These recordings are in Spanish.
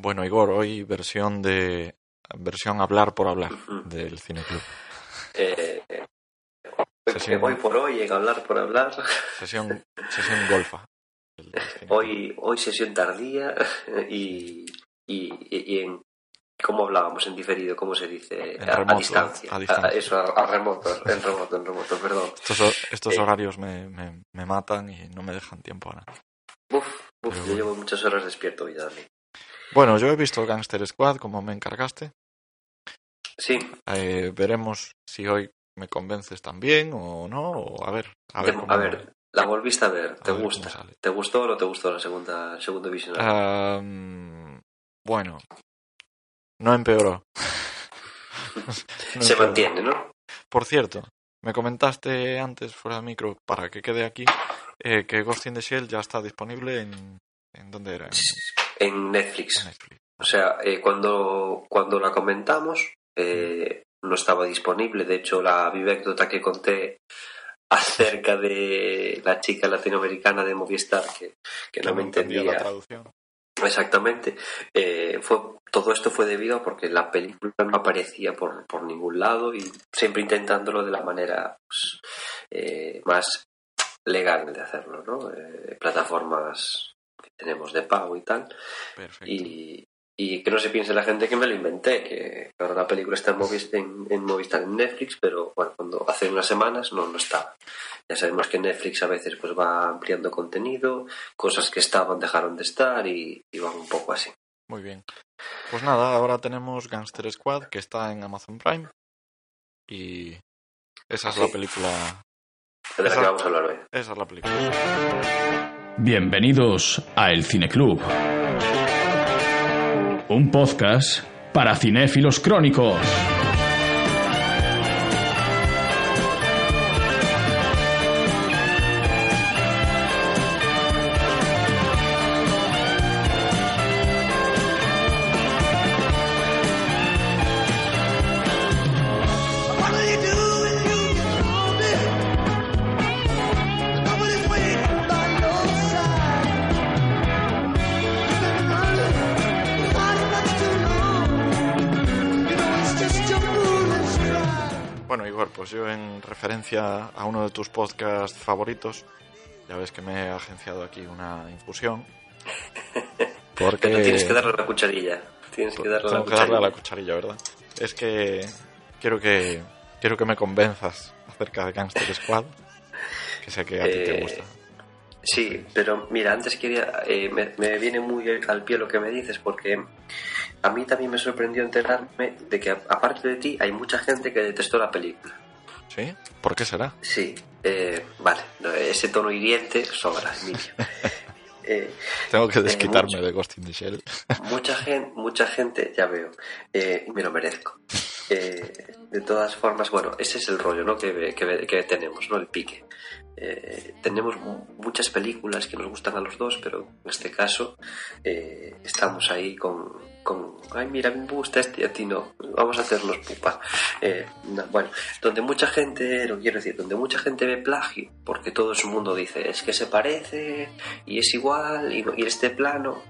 Bueno, Igor, hoy versión de versión hablar por hablar del Cineclub. Eh, eh, hoy por hoy, en hablar por hablar. Sesión, sesión golfa. Hoy, hoy sesión tardía y, y, y en ¿Cómo hablábamos en diferido? ¿Cómo se dice? a, distancia. eso, a, remoto, en remoto, en remoto, perdón. Estos, eh, horarios me, me, me, matan y no me dejan tiempo ahora. Uf, uf yo llevo muchas horas despierto hoy también. Bueno, yo he visto Gangster Squad, como me encargaste. Sí. Eh, veremos si hoy me convences también o no, o a ver. A ver, a ver la volviste a ver, ¿te gusta? ¿Te gustó o no te gustó la segunda, segunda visión? bueno, no empeoró. Se mantiene, ¿no? Por cierto, me comentaste antes fuera del micro, para que quede aquí, eh, que Ghost in the Shell ya está disponible en... ¿En dónde era? En Netflix. O sea, eh, cuando, cuando la comentamos, eh, no estaba disponible. De hecho, la anécdota que conté acerca de la chica latinoamericana de Movistar que, que no me entendía la traducción. Exactamente. Eh, fue, todo esto fue debido a porque la película no aparecía por, por ningún lado y siempre intentándolo de la manera pues, eh, más legal de hacerlo, ¿no? Eh, plataformas que tenemos de pago y tal. Y, y que no se piense la gente que me lo inventé, que ahora la película está en Movistar en, Movistar en Netflix, pero bueno, cuando hace unas semanas no, no estaba. Ya sabemos que Netflix a veces pues va ampliando contenido, cosas que estaban dejaron de estar y, y van un poco así. Muy bien. Pues nada, ahora tenemos Gangster Squad que está en Amazon Prime y esa es la película de la que vamos a hablar hoy. Esa es la película. Bienvenidos a El Cine Club un podcast para cinéfilos crónicos. Tus podcasts favoritos, ya ves que me he agenciado aquí una infusión. Porque tienes que darle la cucharilla. Tienes que darle, la, cucharilla. a la cucharilla, ¿verdad? Es que quiero que quiero que me convenzas acerca de Gangster Squad, que sé que a ti te eh, gusta. Sí, pero mira, antes quería, eh, me, me, viene muy al pie lo que me dices, porque a mí también me sorprendió enterarme de que aparte de ti hay mucha gente que detestó la película. ¿Sí? ¿Por qué será? Sí, eh, vale, ese tono hiriente sobra, eh, Tengo que eh, desquitarme de Ghost in the Shell. mucha gente, mucha gente, ya veo, eh, me lo merezco. de todas formas, bueno, ese es el rollo ¿no? que, que, que tenemos, ¿no? el pique. tenemos muchas películas que nos gustan a los dos, pero en este caso estamos ahí con, con, ay, mira, me gusta este a ti no, vamos a hacernos pupa. Eh, bueno, donde mucha gente, lo quiero decir, donde mucha gente ve plagio, porque todo su mundo dice, es que se parece y es igual y, y este plano,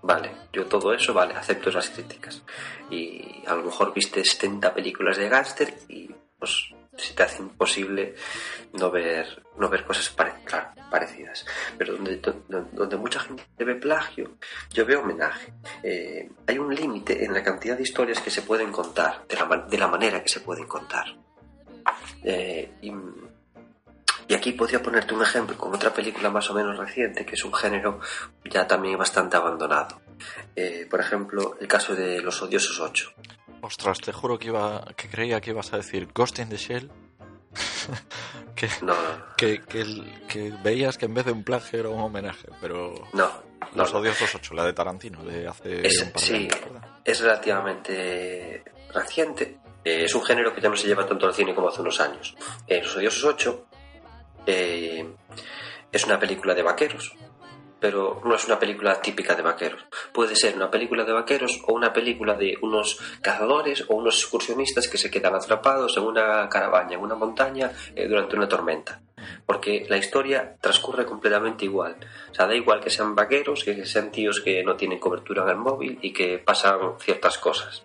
vale, yo todo eso, vale, acepto esas críticas. Y a lo mejor viste 70 películas de gángster y pues se te hace imposible no ver, no ver cosas parecidas. Pero donde, donde, mucha gente ve plagio, yo veo homenaje. Eh, hay un límite en la cantidad de historias que se pueden contar, de la, de la manera que se pueden contar. Eh, y, aquí podría ponerte un ejemplo con otra película más o menos reciente, que es un género ya también bastante abandonado. Eh, por ejemplo, el caso de Los Odiosos 8. Ostras, te juro que iba que creía que ibas a decir Ghost in the Shell. que, no, Que, que, veías que en vez de un plagio era un homenaje, pero. No, no, Los odiosos 8, la de Tarantino, de hace Es- un par de sí. años, es relativamente reciente. Eh, es un género que ya no se lleva tanto al cine como hace unos años. Eh, Los Odiosos 8 eh, es una película de vaqueros, pero no es una película típica de vaqueros. Puede ser una película de vaqueros o una película de unos cazadores o unos excursionistas que se quedan atrapados en una caravana, en una montaña, eh, durante una tormenta. Porque la historia transcurre completamente igual. O sea, da igual que sean vaqueros, que sean tíos que no tienen cobertura en el móvil y que pasan ciertas cosas.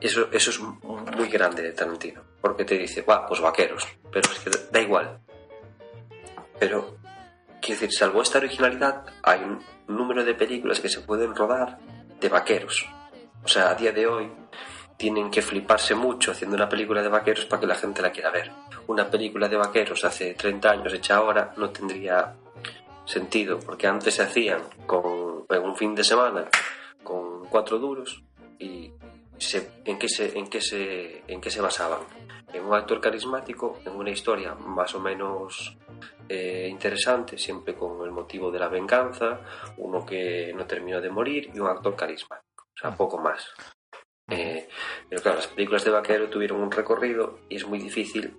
Eso, eso es muy grande de Tarantino. Porque te dice, va, pues vaqueros. Pero es que da igual. Pero, quiero decir, salvo esta originalidad, hay un número de películas que se pueden rodar de vaqueros. O sea, a día de hoy tienen que fliparse mucho haciendo una película de vaqueros para que la gente la quiera ver. Una película de vaqueros hace 30 años hecha ahora no tendría sentido, porque antes se hacían con, en un fin de semana con cuatro duros y se- ¿en, qué se, en, qué se, ¿en qué se basaban? En un actor carismático, en una historia más o menos eh, interesante, siempre con el motivo de la venganza, uno que no terminó de morir y un actor carismático, o sea, poco más. Eh, pero claro, las películas de vaquero tuvieron un recorrido y es muy difícil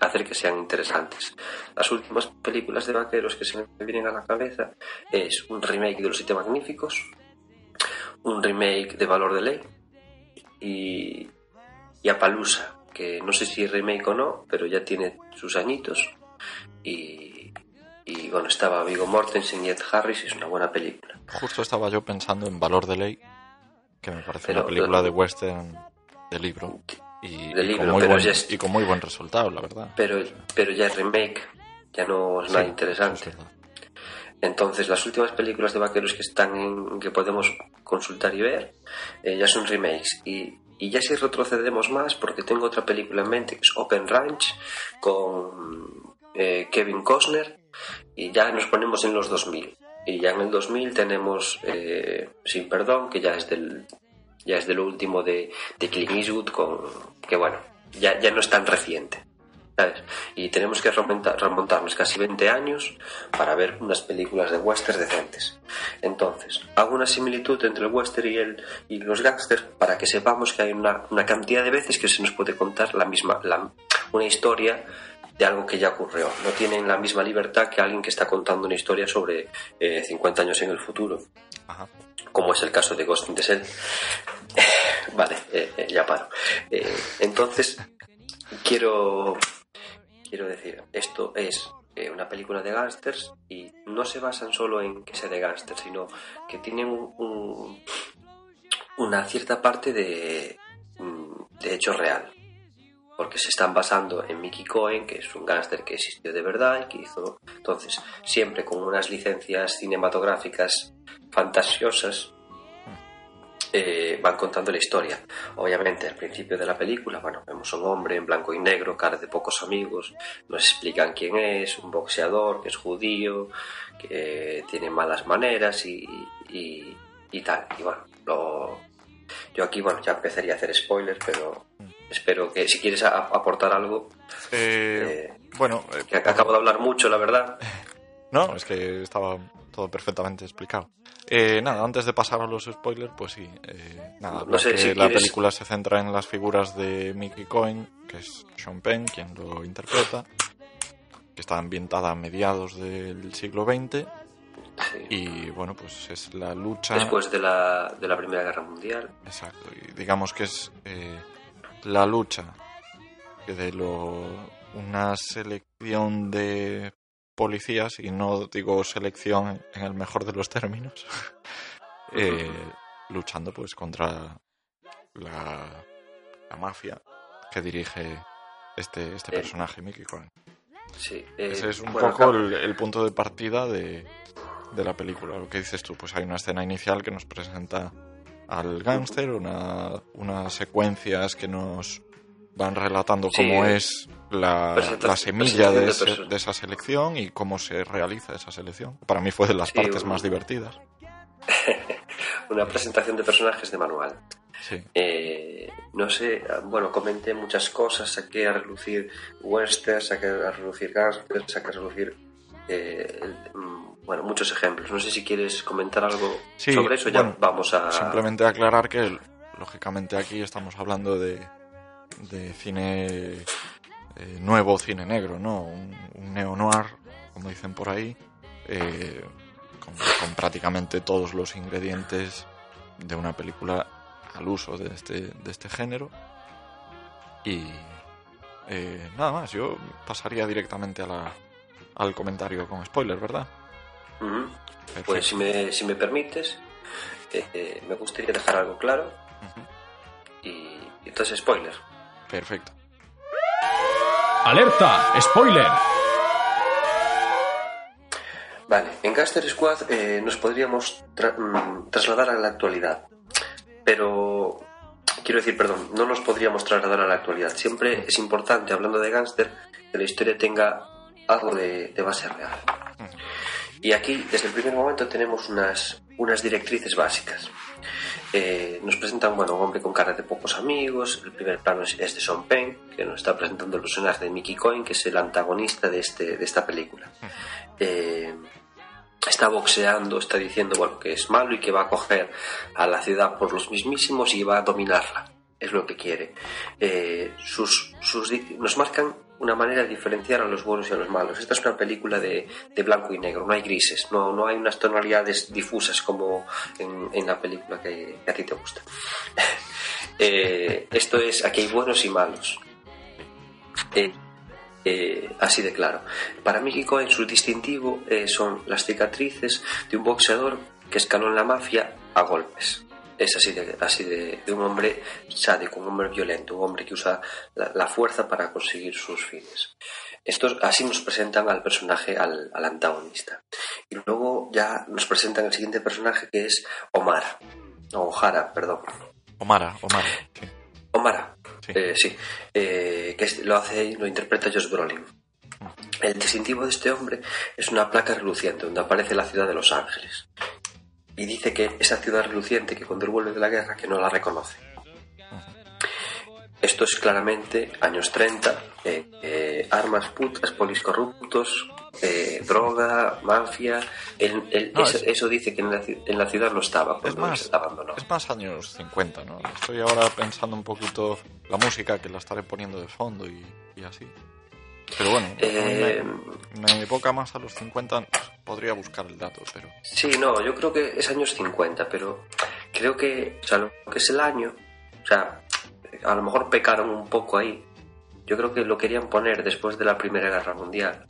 hacer que sean interesantes. Las últimas películas de vaqueros que se me vienen a la cabeza es un remake de Los Siete Magníficos, un remake de Valor de Ley y, y Apalusa, que no sé si remake o no, pero ya tiene sus añitos y, y bueno, estaba Vigo Mortensen y Ed Harris y es una buena película. Justo estaba yo pensando en Valor de Ley, que me parece Pero- una película de western de libro. Y, De y libro, con muy pero buen, ya es- y con muy buen resultado, la verdad. Pero, pero ya es remake, ya no es nada Sí, interesante. es verdad. Entonces, las últimas películas de vaqueros que están en, que podemos consultar y ver eh, ya son remakes. Y, y ya si retrocedemos más, porque tengo otra película en mente que es Open Ranch con eh, Kevin Costner y ya nos ponemos en los 2000. Y ya en el 2000 tenemos eh, Sin Perdón, que ya es del ya es de lo último de, de Clint Eastwood, con, que bueno, ya, ya no es tan reciente. Y tenemos que remontar- remontarnos casi 20 años para ver unas películas de western decentes. Entonces, hago una similitud entre el western y, el, y los gangsters para que sepamos que hay una, una cantidad de veces que se nos puede contar la misma, la- una historia de algo que ya ocurrió. No tienen la misma libertad que alguien que está contando una historia sobre eh, 50 años en el futuro Ajá. como es el caso de Ghost in the Shell. vale, eh, eh, ya paro. Eh, entonces, quiero, quiero decir, esto es una película de gángsters y no se basan solo en que sea de gángsters, sino que tienen un- un- una cierta parte de, mm, de hecho real. Porque se están basando en Mickey Cohen, que es un gángster que existió de verdad y que hizo. Entonces, siempre con unas licencias cinematográficas fantasiosas, eh, van contando la historia. Obviamente, al principio de la película, bueno, vemos a un hombre en blanco y negro, cara de pocos amigos, nos explican quién es, un boxeador que es judío, que tiene malas maneras y, tal. Y bueno, yo aquí, bueno, ya empezaría a hacer spoilers, pero espero que si quieres a- aportar algo, Eh, eh, bueno, eh, que acabo de hablar mucho, la verdad. no, es que estaba todo perfectamente explicado. Eh, nada, antes de pasar a los spoilers, pues sí, eh, nada, No sé si la quieres- película se centra en las figuras de Mickey Cohen, que es Sean Penn quien lo interpreta, que está ambientada a mediados del siglo XX Sí. y bueno, pues es la lucha... Después de la, de la Primera Guerra Mundial. Exacto, y digamos que es eh, la lucha de lo, una selección de policías, y no digo selección en el mejor de los términos, eh, luchando pues contra la, la mafia que dirige este, este Eh, personaje, Mickey Cohen. Sí, eh, Ese es un bueno, poco el, el punto de partida de, de la película. Lo que dices tú, pues hay una escena inicial que nos presenta al gángster, una, unas secuencias que nos van relatando Sí, cómo es la, la semilla de, ese- esa selección y cómo se realiza esa selección. Para mí fue de las Sí, partes más divertidas. una presentación de personajes de manual. Sí. Eh, no sé, bueno, comenté muchas cosas, saqué a relucir westerns, saqué a relucir gangsters, saqué a relucir eh, el- mm, bueno, muchos ejemplos. No sé si quieres comentar algo Sí, sobre eso, ya vamos a... Simplemente aclarar que, lógicamente, aquí estamos hablando de, de cine eh, nuevo, cine negro, ¿no? Un, un neo-noir, como dicen por ahí, eh, con, con prácticamente todos los ingredientes de una película al uso de este, de este género. Y eh, nada más, yo pasaría directamente a la, al comentario con spoiler, ¿verdad? Pues si me, si me permites, eh, eh, me gustaría dejar algo claro. Y entonces, spoiler. Perfecto. ¡Alerta! ¡Spoiler! Vale, en Gaster Squad eh, nos podríamos tra- mm, trasladar a la actualidad. Pero, quiero decir, perdón, no nos podríamos trasladar a la actualidad. Siempre es importante, hablando de Gangster, que la historia tenga algo de, de base real. Y aquí, desde el primer momento, tenemos unas, unas directrices básicas. Eh, nos presentan, bueno, un hombre con cara de pocos amigos. El primer plano es, es de Sean Penn, que nos está presentando el personaje de Mickey Cohen, que es el antagonista de, este, de esta película. Eh, está boxeando, está diciendo, bueno, que es malo y que va a coger a la ciudad por los mismísimos y va a dominarla. Es lo que quiere. Eh, sus, sus nos marcan una manera de diferenciar a los buenos y a los malos. Esta es una película de, de blanco y negro, no hay grises, no, no hay unas tonalidades difusas como en, en la película que, a ti te gusta. Eh, esto es, aquí hay buenos y malos. Eh, eh, así de claro. Para Mickey Cohen su distintivo son las cicatrices de un boxeador que escaló en la mafia a golpes. Es así de, así de, de un hombre sádico, un hombre violento, un hombre que usa la, la fuerza para conseguir sus fines. Estos, así nos presentan al personaje, al, al antagonista. Y luego ya nos presentan el siguiente personaje que es Omar. O O'Hara, perdón. Omara, Omara, sí. Omara, Sí. eh, sí, eh, que lo hace, lo interpreta Josh Brolin. El distintivo de este hombre es una placa reluciente donde aparece la ciudad de Los Ángeles. Y dice que esa ciudad reluciente que cuando él vuelve de la guerra que no la reconoce. Esto es claramente años 30, eh, eh, armas putas, polis corruptos, eh, droga, mafia. No, eso, es- eso dice que en la, en la ciudad no estaba Es cuando más, se abandonó. es más años 50, ¿no? Estoy ahora pensando un poquito la música que la estaré poniendo de fondo y, y así. Pero bueno, me, me evoca más a los 50, podría buscar el dato, pero... Sí, no, yo creo que es años 50, pero creo que, o sea, lo que es el año, o sea, a lo mejor pecaron un poco ahí. Yo creo que lo querían poner después de la Primera Guerra Mundial,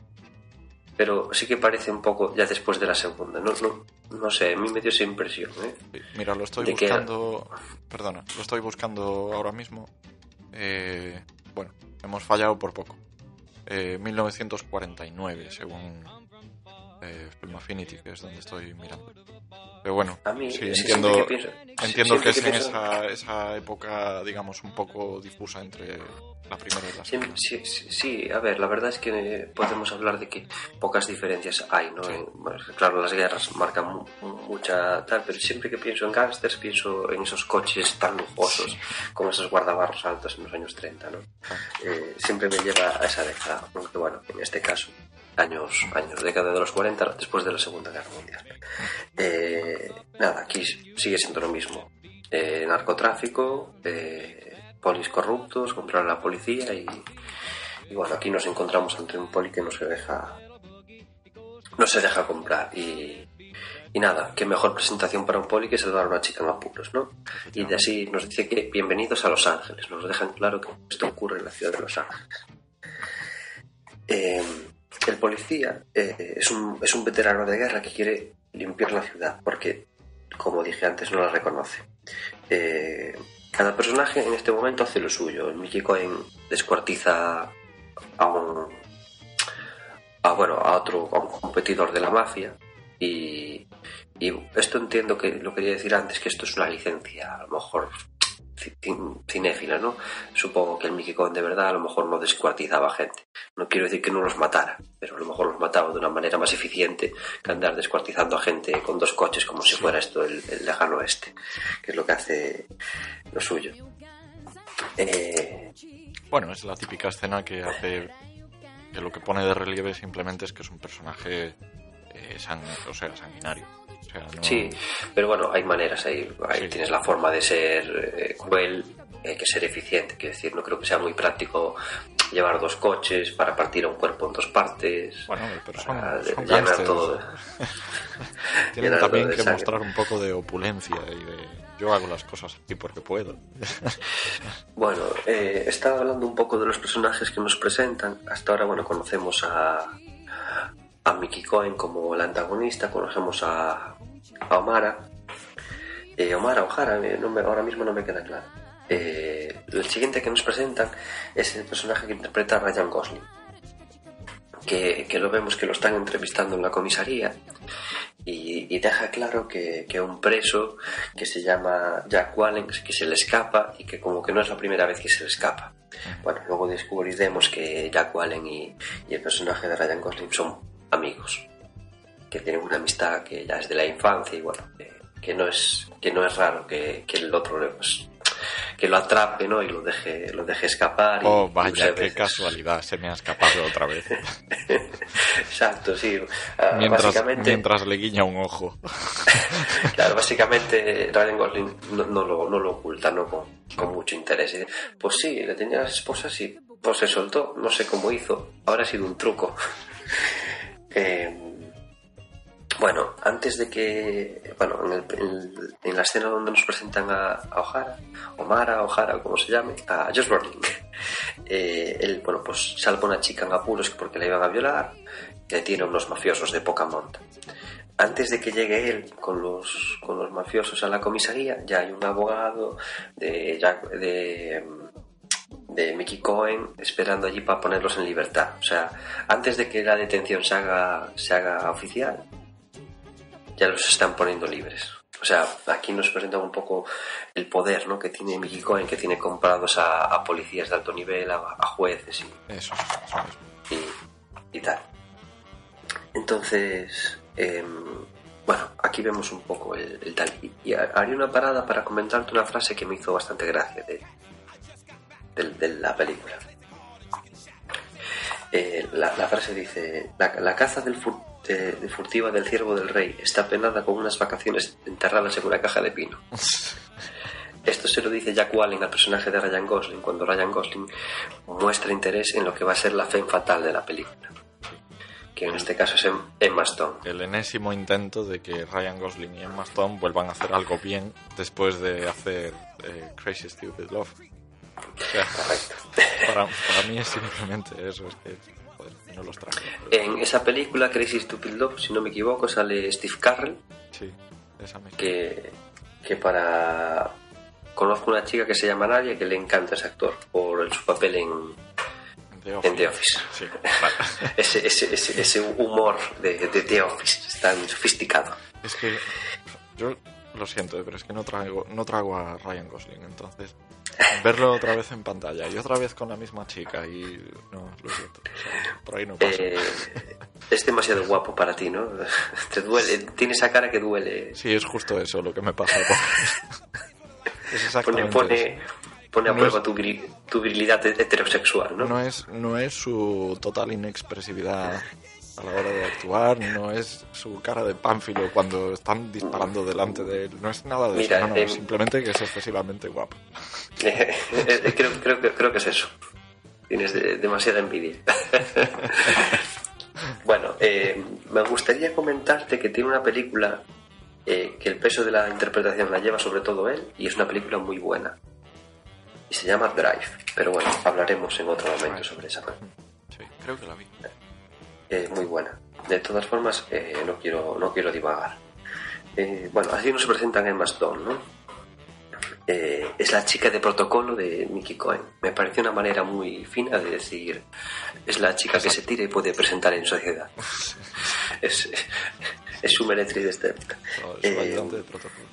pero sí que parece un poco ya después de la Segunda. No, no, no sé, a mí me dio esa impresión, ¿eh? Mira, lo estoy buscando... Perdona, lo estoy buscando ahora mismo. Eh, bueno, hemos fallado por poco. Eh, 1949, según eh, Film Affinity, que es donde estoy mirando. Pero bueno, A mí, sí, sí, entiendo, que pienso- entiendo que es en esa, esa época, digamos, un poco difusa entre la primera y la Sí, segunda. sí, sí, sí, a ver, la verdad es que podemos hablar de que pocas diferencias hay, ¿no? Bueno, claro, las guerras marcan mu- mucha tal, pero siempre que pienso en gángsters pienso en esos coches tan lujosos, con esos guardabarros altos en los años 30, ¿no? Eh, siempre me lleva a esa década, aunque bueno, en este caso, años, años, década de los 40, después de la Segunda Guerra Mundial. Eh, nada, aquí sigue siendo lo mismo. Eh, narcotráfico, eh, polis corruptos, controlar a la policía y, bueno, aquí nos encontramos ante un poli que no se deja no se deja comprar y, y nada, qué mejor presentación para un poli que salvar a una chica en apuros, ¿no? Y así nos dice que bienvenidos a Los Ángeles, nos dejan claro que esto ocurre en la ciudad de Los Ángeles. Eh, el policía eh, es, un, es un veterano de guerra que quiere limpiar la ciudad porque, como dije antes, no la reconoce. Eh, cada personaje en este momento hace lo suyo. El Mickey Cohen descuartiza a un a, bueno, a otro a un competidor de la mafia y, y esto entiendo que lo quería decir antes que esto es una licencia a lo mejor cinéfila, ¿no? Supongo que el Mickey Cohen de verdad a lo mejor no descuartizaba gente. No quiero decir que no los matara, pero a lo mejor los mataba de una manera más eficiente que andar descuartizando a gente con dos coches como si fuera esto el, el lejano oeste, que es lo que hace lo suyo. Eh, Bueno, es la típica escena que hace que lo que pone de relieve simplemente es que es un personaje eh, o sea, sanguinario. O sea, no- Sí, pero bueno, hay maneras ahí. ahí Sí. Tienes la forma de ser eh, cruel, hay que ser eficiente. Quiero decir, no creo que sea muy práctico llevar dos coches para partir a un cuerpo en dos partes. Bueno, pero son, llenar todo. Tienen llenar también todo de que sangre. mostrar un poco de opulencia y de yo hago las cosas así porque puedo. Bueno, eh, estaba hablando un poco de los personajes que nos presentan. Hasta ahora, bueno, conocemos a, a Mickey Cohen como la antagonista, conocemos a, a Omara. Eh, Omara, Ojara, eh, no me- ahora mismo no me queda claro. Eh, el siguiente que nos presentan es el personaje que interpreta a Ryan Gosling. Que, que lo vemos que lo están entrevistando en la comisaría y, y deja claro que, que un preso que se llama Jack Wallen, que se le escapa y que como que no es la primera vez que se le escapa. Bueno, luego descubriremos que Jack Wallen y, y el personaje de Ryan Gosling son amigos, que tienen una amistad que ya es de la infancia y bueno, que, que no es que no es raro que, que el otro pues, que lo atrape ¿no? y lo deje lo deje escapar. Oh, y vaya, qué veces- casualidad, se me ha escapado otra vez. Exacto, sí. Ah, Mientras, básicamente, mientras le guiña un ojo. Claro, básicamente Ryan Gosling no, no lo, no lo oculta, ¿no? Con, con mucho interés. Pues sí, le tenía las esposas y pues se soltó, no sé cómo hizo, habrá sido un truco. Eh, bueno, antes de que, bueno, en, el- la escena donde nos presentan a, a O'Hara, Omara, O'Hara, como se llame, a Josh Brolin, eh, él, bueno, pues salva una chica en apuros porque la iban a violar, que tiene unos mafiosos de poca monta. Antes de que llegue él con los, con los mafiosos a la comisaría, ya hay un abogado de, de, de Mickey Cohen esperando allí para ponerlos en libertad. O sea, antes de que la detención se haga, se haga oficial, ya los están poniendo libres. O sea, aquí nos presenta un poco el poder ¿no? que tiene Mickey Cohen, que tiene comprados a, a policías de alto nivel, a, a jueces y, Eso, eso y, y tal. Entonces, em, bueno, aquí vemos un poco el, el tal. Y, y ha- haré una parada para comentarte una frase que me hizo bastante gracia de, de- de la película. Eh, la, la frase dice, la, la caza del fur- de- de furtiva del ciervo del rey está penada con unas vacaciones enterradas en una caja de pino. Esto se lo dice Jack Wallen al personaje de Ryan Gosling cuando Ryan Gosling muestra interés en lo que va a ser la fe fatal de la película. Que en este caso es Em- Emma Stone. El enésimo intento de que Ryan Gosling y Emma Stone vuelvan a hacer algo bien después de hacer eh, Crazy Stupid Love. O sea, Correcto. para, para mí es simplemente eso, es que joder, no los traje. En esa película, Crazy Stupid Love, si no me equivoco, sale Steve Carell, Sí, esa me que, que para... Conozco una chica que se llama Nadia que le encanta ese actor por su papel en The en The Office. Sí, claro. ese, ese, ese, ese humor de, de The Office, es tan sofisticado. Es que yo lo siento, pero es que no traigo, no trago a Ryan Gosling, entonces verlo otra vez en pantalla y otra vez con la misma chica y no, lo siento, o sea, por ahí no pasa. Eh, es demasiado guapo para ti, ¿no? Te duele, tiene esa cara que duele. Sí, es justo eso lo que me pasa. es Pone, exactamente pone, eso. pone a No prueba es- tu, tu virilidad heterosexual, ¿no? No es, no es su total inexpresividad a la hora de actuar, no es su cara de pánfilo cuando están disparando delante de él, no es nada de Mira, eso, no, no, em, simplemente que es excesivamente guapo. Eh, eh, creo, creo, creo que es eso. Tienes de- demasiada envidia. bueno, eh, me gustaría comentarte que tiene una película eh, que el peso de la interpretación la lleva sobre todo él y es una película muy buena. Y se llama Drive. Pero bueno, hablaremos en otro momento sobre esa. Sí, creo que la vi. Eh, muy buena. De todas formas, eh, no, quiero, no quiero divagar. Eh, bueno, así nos presentan Emma Stone, ¿no? Eh, es la chica de protocolo de Mickey Cohen. Me pareció una manera muy fina de decir, es la chica que se tira y puede presentar en sociedad. es, es su meretriz de esta época. No, es un Eh, de protocolo.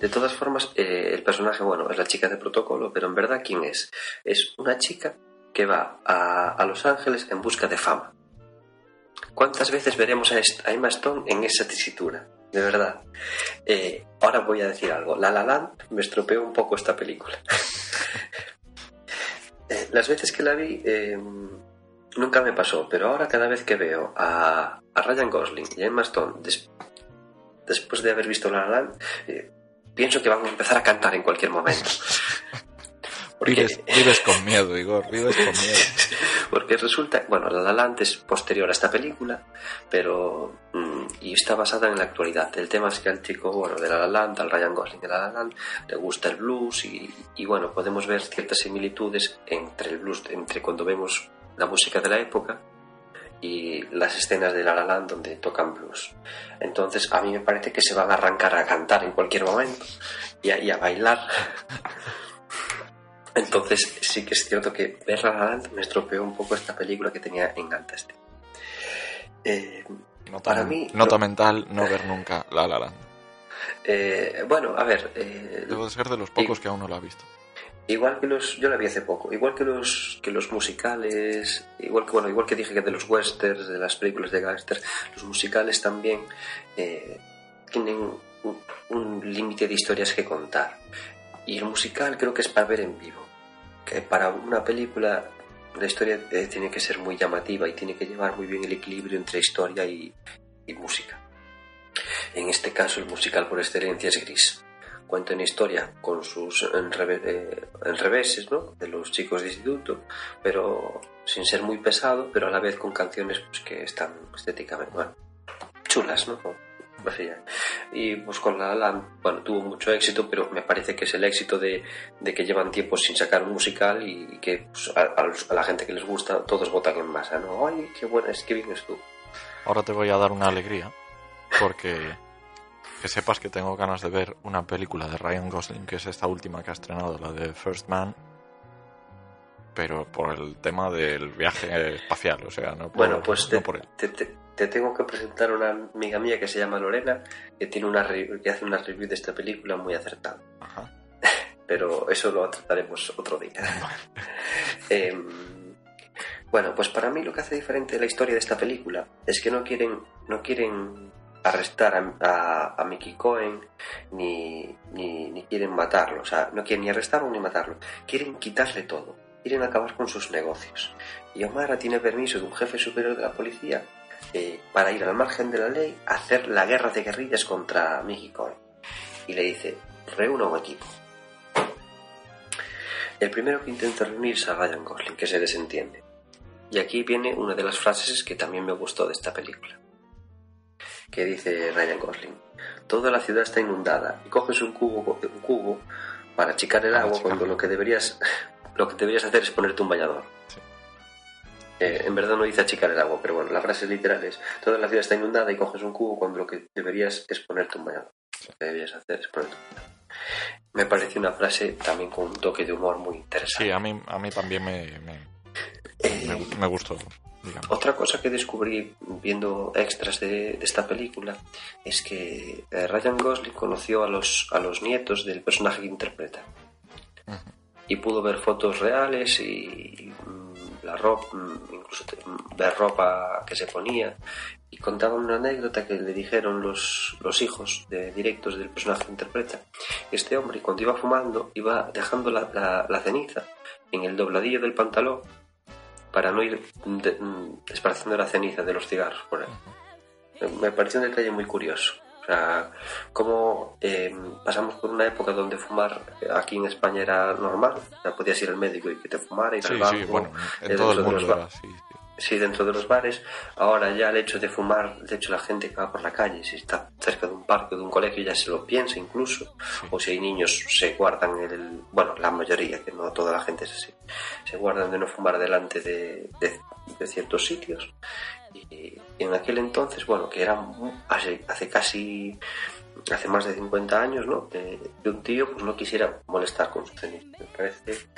de todas formas, eh, el personaje, bueno, es la chica de protocolo, pero en verdad, ¿quién es? Es una chica que va a, a Los Ángeles en busca de fama. ¿Cuántas veces veremos a, Emma Stone en esa tesitura? De verdad. Eh, ahora voy a decir algo. La La Land me estropeó un poco esta película. Eh, las veces que la vi, eh, nunca me pasó, pero ahora cada vez que veo a, Ryan Gosling y a Emma Stone des- después de haber visto La La Land, eh, pienso que van a empezar a cantar en cualquier momento. Porque, Vives, vives con miedo, Igor, vives con miedo. porque resulta, bueno, La La Land es posterior a esta película, pero mm, y está basada en la actualidad. El tema es que al chico, bueno, de La La Land, al Ryan Gosling de La La Land, le gusta el blues y, y bueno, podemos ver ciertas similitudes entre el blues, entre cuando vemos la música de la época y las escenas de La La Land donde tocan blues. Entonces a mí me parece que se van a arrancar a cantar en cualquier momento y a, y a bailar. Entonces sí que es cierto que ver La La Land me estropeó un poco esta película que tenía en alta estima. Eh, Nota, Para mí, nota no. mental, no ver nunca La La Land. eh, bueno, a ver, eh, Debo de ser de los pocos y- que aún no la ha visto. Igual que los, yo la vi hace poco, igual que los que los musicales, igual que bueno, igual que dije que de los westerns, de las películas de gángster, los musicales también eh, tienen un, un límite de historias que contar. Y el musical creo que es para ver en vivo. Que para una película la historia tiene que ser muy llamativa y tiene que llevar muy bien el equilibrio entre historia y, música. En este caso el musical por excelencia es gris cuenta una historia con sus eh, enreveses, ¿no? De los chicos de instituto, pero sin ser muy pesado, pero a la vez con canciones pues, que están estéticamente, bueno, chulas, ¿no? Y pues con La La bueno, tuvo mucho éxito, pero me parece que es el éxito de, de que llevan tiempo sin sacar un musical y que pues, a, la gente que les gusta, todos votan en masa, ¿no? ¡Ay, qué buena es, qué bien estuvo! Ahora te voy a dar una alegría, porque que sepas que tengo ganas de ver una película de Ryan Gosling, que es esta última que ha estrenado, la de First Man, pero por el tema del viaje espacial, o sea, no por, Bueno, pues te, por te- te- te tengo que presentar una amiga mía que se llama Lorena, que tiene una que hace una review de esta película muy acertada. Ajá. Pero eso lo trataremos otro día. Em, bueno, pues para mí lo que hace diferente la historia de esta película es que no quieren, no quieren arrestar a, a, a Mickey Cohen ni, ni, ni quieren matarlo. O sea, no quieren ni arrestarlo ni matarlo. Quieren quitarle todo. Quieren acabar con sus negocios. Y Omara tiene permiso de un jefe superior de la policía eh, para ir al margen de la ley a hacer la guerra de guerrillas contra Mickey Cohen. Y le dice, reúna un equipo. El primero que intenta reunirse a Ryan Gosling, que se desentiende. Y aquí viene una de las frases que también me gustó de esta película. Que dice Ryan Gosling. Toda la ciudad está inundada y coges un cubo, un cubo para achicar el agua cuando lo que deberías lo que deberías hacer es ponerte un bañador. Sí. Eh, en verdad no dice achicar el agua, pero bueno, la frase literal es toda la ciudad está inundada y coges un cubo cuando lo que deberías es ponerte un bañador. Lo que deberías hacer es ponerte un bañador. Me pareció una frase también con un toque de humor muy interesante. Sí, a mí, a mí también me, me, Eh, me- me gustó, digamos. Otra cosa que descubrí viendo extras de, de esta película es que eh, Ryan Gosling conoció a los, a los nietos del personaje que interpreta Ujú. Y pudo ver fotos reales y mm, la ropa, mm, incluso mm, ver ropa que se ponía y contaban una anécdota que le dijeron los, los hijos de directos del personaje que interpreta. Este hombre cuando iba fumando iba dejando la, la- la ceniza en el dobladillo del pantalón para no ir de- la ceniza de los cigarros por Me pareció un detalle muy curioso. O sea, cómo eh, pasamos por una época donde fumar eh, aquí en España era normal. O sea, podías ir al médico y que te fumara, ir Sí, al banco. sí, bueno, en eh, todo el dentro de mundo los era sí. Sí, dentro de los bares. Ahora ya el hecho de fumar, de hecho la gente que va por la calle, si está cerca de un parque o de un colegio, ya se lo piensa incluso. O si hay niños, se guardan el... Bueno, la mayoría, que no toda la gente es así. Se guardan de no fumar delante de, de- de ciertos sitios. Y, en aquel entonces, bueno, que era hace, hace casi... Hace más de 50 años, ¿no? Que, que un tío pues no quisiera molestar con su ceniza. Me parece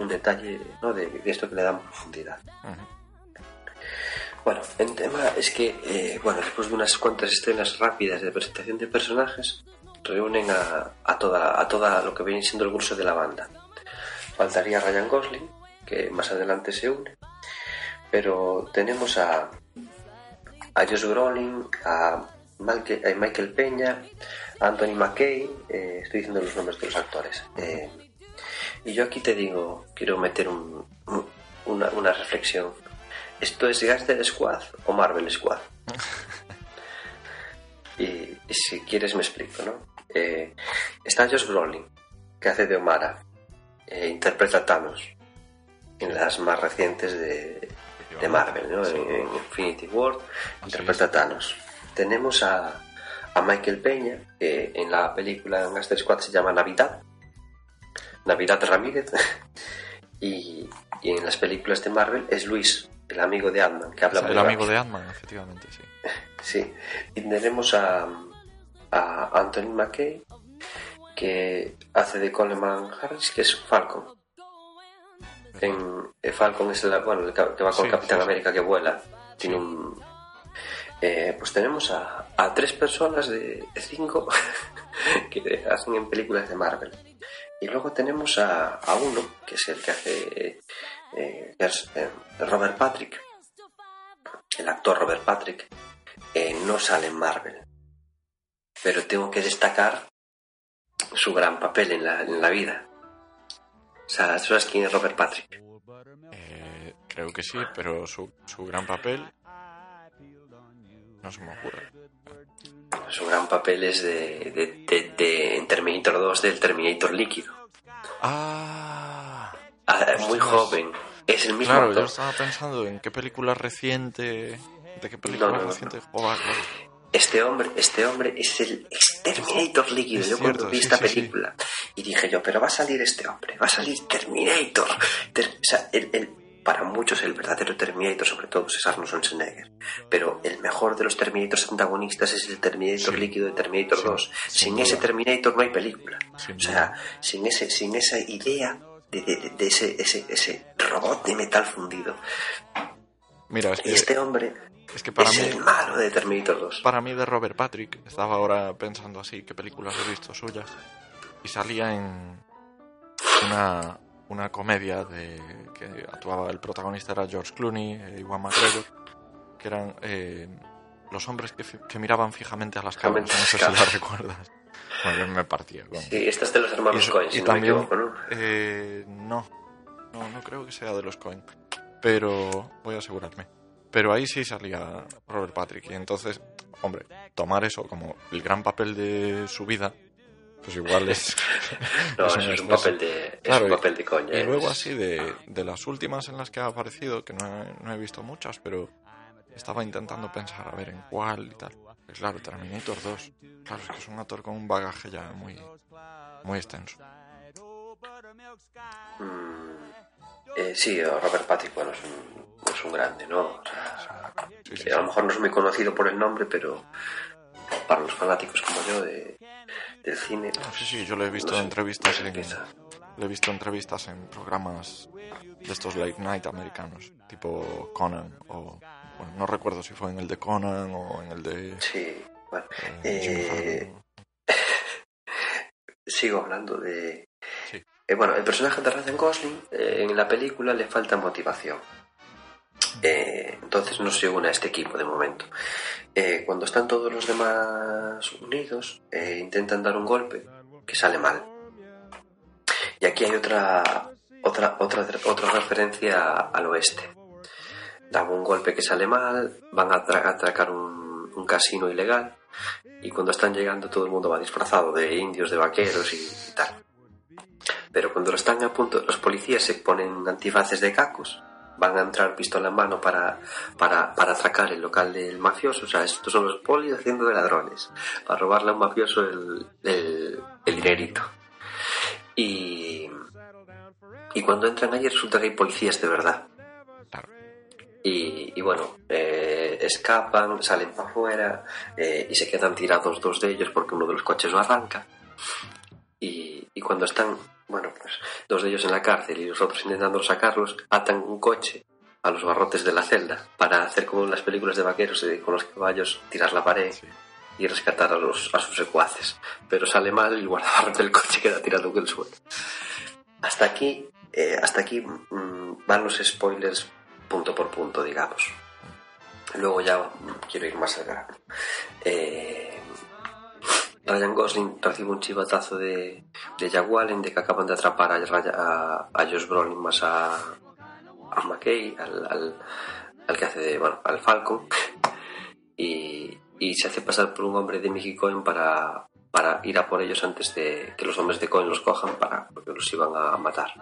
un detalle, ¿no? De, de esto que le dan profundidad. Bueno, el tema es que, eh, bueno, después de unas cuantas escenas rápidas de presentación de personajes, reúnen a, a toda, a toda lo que viene siendo el grueso de la banda. Faltaría Ryan Gosling, que más adelante se une, pero tenemos a, a Josh Brolin, a Michael, a Michael Peña, a Anthony McKay, eh, estoy diciendo los nombres de los actores. eh, y yo aquí te digo, quiero meter un- un- una, una reflexión ¿esto es Gaster Squad o Marvel Squad? y, y si quieres me explico, ¿no? Eh, está Josh Brolin, que hace de Omara, interpreta a Thanos en las más recientes de, de Marvel, ¿no? En, en Infinity War, interpreta a Thanos. Tenemos a, a Michael Peña, que en la película en Gaster Squad se llama Navidad, Navidad Ramírez, y, y en las películas de Marvel es Luis, el amigo de Ant-Man, que habla el muy amigo rápido. de Ant-Man, efectivamente, sí. Sí, y tenemos a, a Anthony McKay, que hace de Coleman Harris, que es Falcon. En, eh, Falcon es el, bueno, el que va con Sí, Capitán sí. América que vuela. Tiene un. eh, pues tenemos a, a tres personas de, cinco que hacen en películas de Marvel. Y luego tenemos a, a uno, que es el que hace. eh, que es, eh, Robert Patrick. El actor Robert Patrick no sale en Marvel. Pero tengo que destacar su gran papel en la, en la vida. O sea, ¿sabes quién es Robert Patrick? Eh, creo que sí, pero su, su gran papel no se me ocurre. Su gran papel es de, de, de- de- en Terminator 2 del Terminator líquido. Ah, Ah, muy Ostras. joven. Es el mismo claro, yo actor. estaba pensando en qué película reciente, de qué película No, no, no. reciente jugaba. claro. Este hombre, este hombre es el ex Terminator líquido. Es yo cuando cierto, vi sí, esta sí, sí. Y dije yo, pero va a salir este hombre, va a salir Terminator. Ter- o sea, el, el- para muchos el verdadero Terminator, sobre todo, es Arnold Schwarzenegger. Pero el mejor de los Terminators antagonistas es el Terminator Sí. líquido de Terminator Sí, 2. sin ese Terminator no hay película. Sin O sea, sin ese, sin esa idea de, de- de ese, ese, ese robot de metal fundido. Mira, es Y que, este hombre es que para es mí, el malo de Terminator 2. para mí de Robert Patrick, estaba ahora pensando así, qué películas he visto suyas, y salía en una, una comedia de que actuaba el protagonista era George Clooney e Iwan McGregor, que eran eh, los hombres que, que miraban fijamente a las cámaras, no sé si las recuerdas. Bueno, yo me partía con... Sí, esta es de los hermanos Y y si no también, me equivoco, ¿no? eh, no, no, no creo que sea de los Cohen, pero voy a asegurarme. Pero ahí sí salía Robert Patrick y entonces, hombre, tomar eso como el gran papel de su vida, pues igual es... No, es eso un es un exceso. papel de, es Claro, un y- papel de coña. Y luego así de, de las últimas en las que ha aparecido, que no he, no he visto muchas, pero estaba intentando pensar a ver en cuál y tal. Pues claro, Terminator 2. Claro, es que es un actor con un bagaje ya muy, muy extenso. Mm, eh, sí, Robert Patrick, bueno, es un, es un grande, ¿no? O sea, Sí, sí, a lo mejor no es muy conocido por el nombre, pero para los fanáticos como yo de, del cine... Ah, sí, sí, yo le he visto no entrevistas en, le he visto entrevistas en programas de estos late night americanos, tipo Conan o bueno, no recuerdo si fue en el de Conan o en el de Sí, bueno, eh, eh, sigo hablando de... Sí. Eh, bueno, el personaje de Ryan Gosling en la película le falta motivación. Eh, entonces no se une a este equipo de momento. Eh, cuando están todos los demás unidos, eh, intentan dar un golpe que sale mal. Y aquí hay otra otra otra otra referencia al oeste. Dan un golpe que sale mal, van a atra- atracar un, un casino ilegal y cuando están llegando todo el mundo va disfrazado de indios, de vaqueros y, y tal. Pero cuando lo están a punto, los policías se ponen antifaces de cacos, van a entrar pistola en mano para, para, para atracar el local del mafioso. O sea, estos son los polis haciendo de ladrones, para robarle a un mafioso el, el, el dinerito. Y, y cuando entran allí resulta que hay policías de verdad. Y, y bueno, eh, escapan, salen para afuera eh, y se quedan tirados dos de ellos porque uno de los coches no arranca. Y, y cuando están, bueno, pues dos de ellos en la cárcel y los otros intentando sacarlos, atan un coche a los barrotes de la celda para hacer como en las películas de vaqueros eh, con los caballos, tirar la pared Sí. y rescatar a, los, a sus secuaces. Pero sale mal y el guardabarros del coche queda tirado en el suelo. Hasta aquí, eh, hasta aquí mm, van los spoilers punto por punto, digamos. Luego ya quiero ir más al grano. Eh, Ryan Gosling recibe un chivatazo de, de Jack Wallen de que acaban de atrapar a, a, a Josh Brolin más a, a McKay, al, al, al que hace de, bueno, al Falcon, y, y se hace pasar por un hombre de Mickey Cohen para, para ir a por ellos antes de que los hombres de Cohen los cojan para, porque los iban a matar.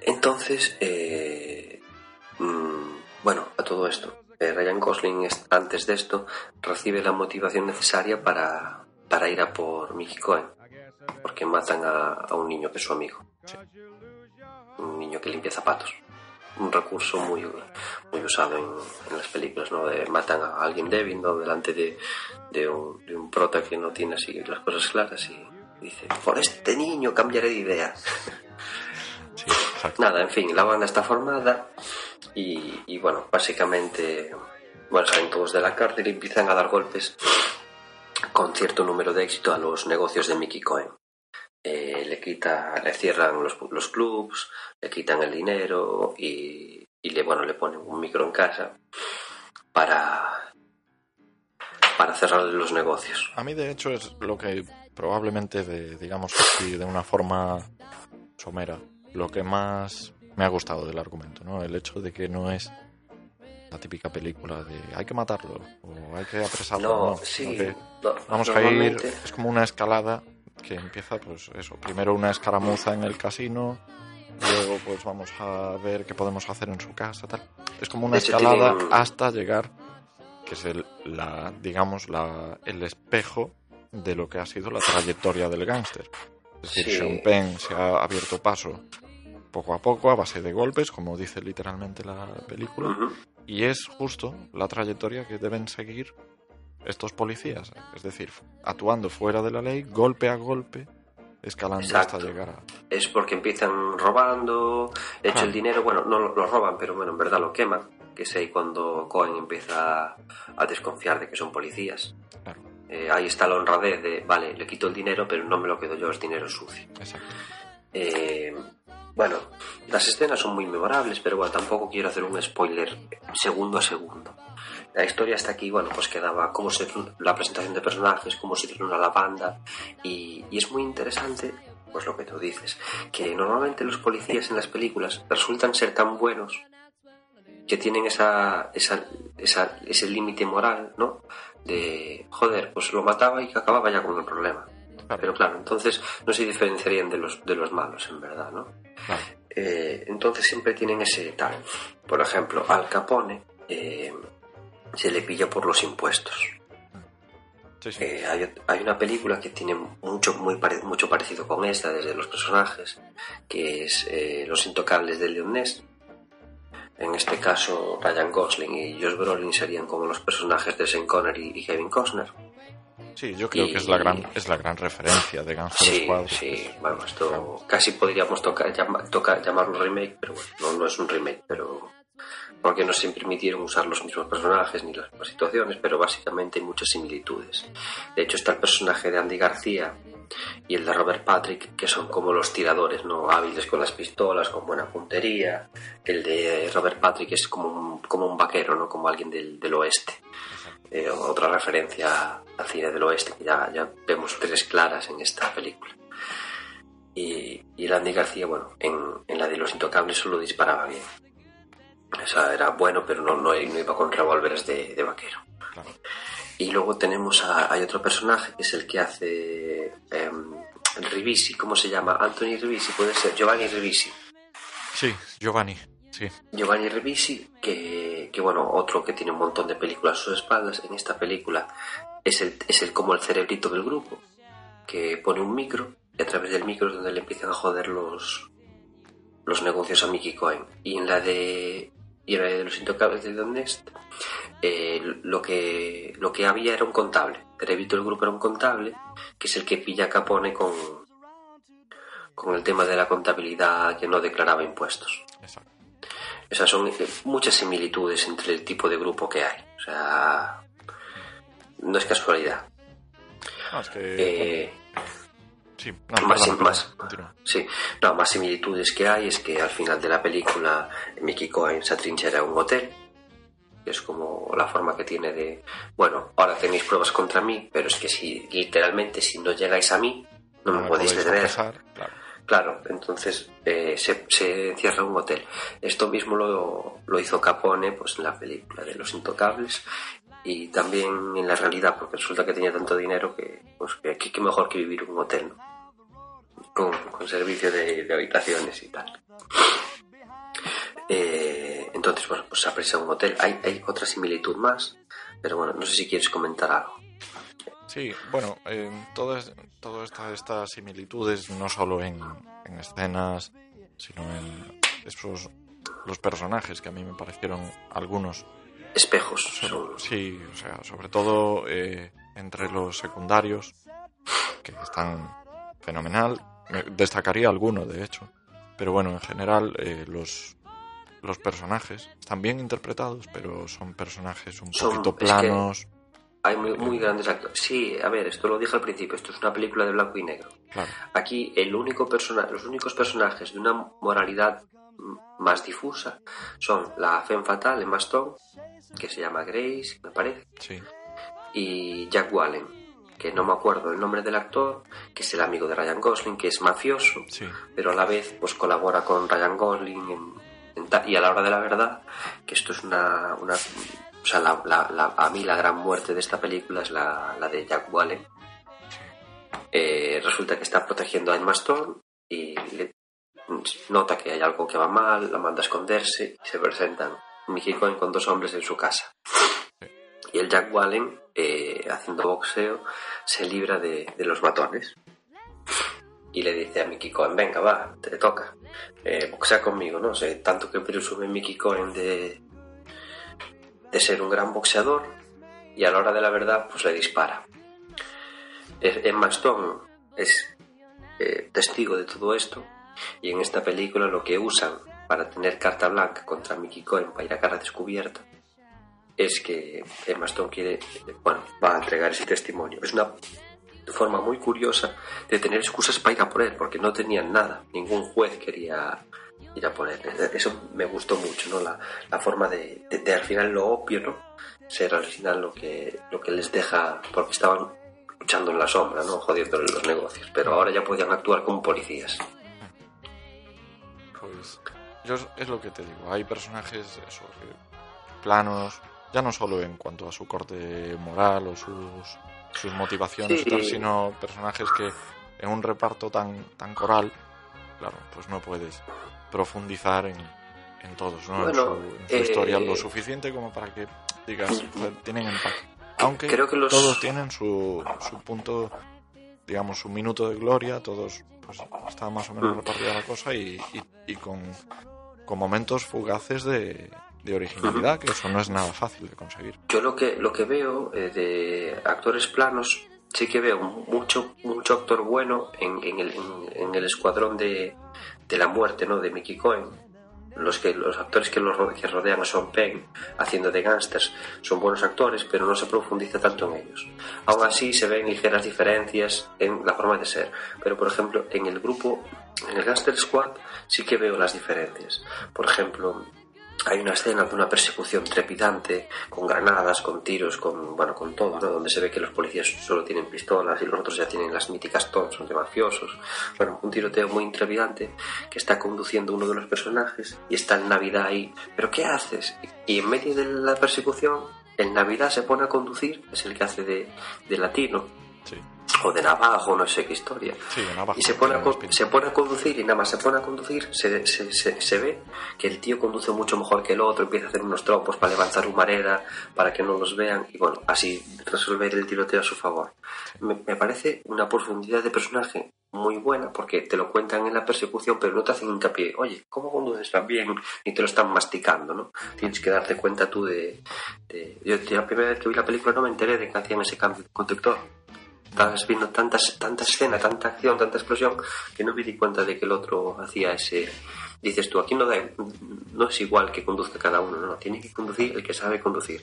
Entonces, eh, mm, bueno, a todo esto, Ryan Gosling es- antes de esto recibe la motivación necesaria para, para ir a por Mickey Cohen, porque matan a, a un niño que es su amigo, un niño que limpia zapatos. Un recurso muy, muy usado en, en las películas, ¿no? De matan a alguien débil, ¿no? Delante de, de, un, de un prota que no tiene así las cosas claras y dice, por este niño cambiaré de idea. Sí, exacto. Nada, en fin, la banda está formada y, y, bueno, básicamente, bueno, salen todos de la cárcel y empiezan a dar golpes con cierto número de éxito a los negocios de Mickey Cohen. Eh, le quita, le cierran los, los clubs, le quitan el dinero y, y le, bueno, le ponen un micro en casa para, para cerrar los negocios. A mí, de hecho, es lo que probablemente, de, digamos así, de una forma somera, lo que más me ha gustado del argumento, ¿no? El hecho de que no es la típica película de hay que matarlo o hay que apresarlo. No, No, sí, sino que no, vamos a ir, es como una escalada que empieza, pues eso, primero una escaramuza en el casino, luego pues vamos a ver qué podemos hacer en su casa, tal. Es como una hecho, escalada hasta llegar, que es el, la, digamos, la, el espejo de lo que ha sido la trayectoria del gángster. Es decir, Sí. Sean Penn se ha abierto paso poco a poco a base de golpes, como dice literalmente la película, y es justo la trayectoria que deben seguir estos policías, es decir, actuando fuera de la ley, golpe a golpe, escalando Exacto. hasta llegar a... es porque empiezan robando, de hecho Claro. el dinero, bueno, no lo, lo roban, pero bueno, en verdad lo queman, que es ahí cuando Cohen empieza a desconfiar de que son policías. Claro, Eh, ahí está la honradez de, vale, le quito el dinero, pero no me lo quedo yo, es dinero sucio. exacto. Eh, bueno, las escenas son muy memorables, pero bueno, tampoco quiero hacer un spoiler segundo a segundo. La historia hasta aquí, bueno, pues quedaba cómo se la presentación de personajes, cómo se reúne la banda, y, y es muy interesante, pues lo que tú dices, que normalmente los policías en las películas resultan ser tan buenos que tienen esa, esa, ese límite moral, ¿no? De, joder, pues lo mataba y que acababa ya con el problema. Claro, Pero claro, entonces no se diferenciarían de los, de los malos, en verdad, ¿no? claro. Eh, entonces siempre tienen ese tal. Por ejemplo, Al Capone eh, se le pilla por los impuestos. Sí, sí. Eh, hay, hay una película que tiene mucho, muy pare- mucho parecido con esta, desde los personajes, que es Los Intocables de Leon Ness. En este caso, Ryan Gosling y Josh Brolin serían como los personajes de Sean Connery y Kevin Costner. Sí, yo creo y- que es la gran es la gran referencia de Gangster Sí, Squad. sí, bueno, esto casi podríamos tocar, llama- toca- llamarlo remake, pero bueno, no, no es un remake, pero porque no se permitieron usar los mismos personajes ni las mismas situaciones, pero básicamente hay muchas similitudes. De hecho, está el personaje de Andy García y el de Robert Patrick, que son como los tiradores, ¿no? Hábiles con las pistolas, con buena puntería. El de Robert Patrick es como un, como un vaquero, ¿no? Como alguien del, del oeste. Eh, otra referencia al cine del oeste, que ya, ya vemos tres claras en esta película. Y, y el Andy García, bueno, en, en la de Los Intocables solo disparaba bien. O sea, era bueno, pero no, no, no iba con revólveres de, de vaquero. Claro. Y luego tenemos a, hay otro personaje que es el que hace el Ribisi, ¿cómo se llama? Anthony Ribisi, puede ser, Giovanni Ribisi. Sí, Giovanni, sí. Giovanni Ribisi, que, que bueno, otro que tiene un montón de películas a sus espaldas, en esta película es el, es el como el cerebrito del grupo, que pone un micro y a través del micro es donde le empiezan a joder los, los negocios a Mickey Cohen. Y en la de, y en la de los intocables de Don Nest, eh, lo, que, lo que había era un contable. Cerebrito del grupo era un contable, que es el que pilla Capone con, con el tema de la contabilidad que no declaraba impuestos. Exacto. Esas son muchas similitudes entre el tipo de grupo que hay. O sea, no es casualidad. Es que... Eh, sí, no, más, más- sí, no, más similitudes que hay es que al final de la película Mickey Cohen se atrinchera en un hotel. que Es como la forma que tiene de, bueno, ahora tenéis pruebas contra mí, pero es que si literalmente si no llegáis a mí, no, me podéis detener. claro. Claro, entonces eh, se, se, encierra en un hotel. Esto mismo lo, lo, hizo Capone pues, en la película de Los Intocables y también en la realidad, porque resulta que tenía tanto dinero que, pues, que, que mejor que vivir un hotel, ¿no? con, con, servicio de, habitaciones y tal. Eh, entonces, bueno, pues se aprecia un hotel. Hay, hay otra similitud más, pero bueno, no sé si quieres comentar algo. Sí, bueno, eh, todas, todas estas, estas similitudes, no solo en, en, escenas, sino en esos, los personajes que a mí me parecieron algunos. Espejos. Sobre, sí, o sea, sobre todo eh, entre los secundarios, que están fenomenal. Me destacaría alguno, de hecho. Pero bueno, en general, eh, los, los personajes están bien interpretados, pero son personajes un son, poquito planos. Hay muy, muy, grandes actores. Sí, a ver, esto lo dije al principio, esto es una película de blanco y negro. Claro. Aquí el único persona, los únicos personajes de una moralidad más difusa son la Femme Fatal, Emma Stone, que se llama Grace, me parece, sí. y Jack Wallen, que no me acuerdo el nombre del actor, que es el amigo de Ryan Gosling, que es mafioso, sí. pero a la vez pues colabora con Ryan Gosling en, en y a la hora de la verdad, que esto es una, una o sea, la, a mí la gran muerte de esta película es la, de Jack Wallen. Eh, resulta que está protegiendo a Emma Stone y nota que hay algo que va mal, la manda a esconderse y se presentan Mickey Cohen con dos hombres en su casa. Y el Jack Wallen, eh, haciendo boxeo, se libra de, los matones. Y le dice a Mickey Cohen, venga, va, te toca. Eh, boxea conmigo, ¿no? O sea, tanto que presume Mickey Cohen de, de ser un gran boxeador y a la hora de la verdad pues le dispara. Emma Stone es eh, testigo de todo esto y en esta película lo que usan para tener carta blanca contra Mickey Cohen para ir a cara descubierta es que Emma Stone quiere, bueno, va a entregar ese testimonio. Es una forma muy curiosa de tener excusas para ir a por él, porque no tenían nada. Ningún juez quería ir a por él. Eso me gustó mucho, ¿no? La, la forma de, de, de, al final lo obvio, ¿no? Ser al final lo que, lo que les deja, porque estaban luchando en la sombra, ¿no? Jodiendo los negocios, pero ahora ya podían actuar como policías. Pues yo es lo que te digo, hay personajes eso, planos, ya no solo en cuanto a su corte moral o sus, sus motivaciones Sí. y tal, sino personajes que en un reparto tan, tan coral, claro, pues no puedes profundizar en, en todos, ¿no? en su, en su eh, lo suficiente como para que digas, tienen empaque. Aunque Creo que los- todos tienen su, su punto, digamos, su minuto de gloria, todos pues está más o menos repartida la cosa y, y, y con, con momentos fugaces de, de originalidad, que eso no es nada fácil de conseguir. Yo lo que, lo que veo eh, de actores planos, sí que veo mucho, mucho actor bueno en, en, el, en, en el escuadrón de, de la muerte, ¿no? De Mickey Cohen. Los, que, los actores que, lo, ro- que rodean a Sean Penn haciendo de gángsters son buenos actores, pero no se profundiza tanto en ellos. Aún así se ven ligeras diferencias en la forma de ser. Pero, por ejemplo, en el grupo, en el Gangster Squad, sí que veo las diferencias. Por ejemplo, hay una escena de una persecución trepidante con granadas, con tiros, con bueno, con todo, donde se ve que los policías solo tienen pistolas y los otros ya tienen las míticas Thompson de mafiosos. Bueno, un tiroteo muy intrepidante que está conduciendo uno de los personajes y está el Navidad ahí. ¿Pero qué haces? Y en medio de la persecución, el Navidad se pone a conducir, es el que hace de, de latino o de navajo, no sé qué historia. sí, en abajo. Y se pone, a, se pone a conducir y nada más se pone a conducir, se, se, se, se ve que el tío conduce mucho mejor que el otro, empieza a hacer unos trompos para levantar humareda, para que no los vean y bueno, así resolver el tiroteo a su favor. Me, me parece una profundidad de personaje muy buena porque te lo cuentan en la persecución pero no te hacen hincapié, oye, ¿cómo conduces tan bien? Ni te lo están masticando, ¿no? Tienes que darte cuenta tú de... de- Yo, yo la primera vez que vi la película no me enteré de que hacían ese cambio de conductor estabas viendo tantas, tanta escena, tanta acción, tanta explosión, que no me di cuenta de que el otro hacía ese... Dices tú, aquí no, da, no es igual que conduzca cada uno, no, tiene que conducir el que sabe conducir,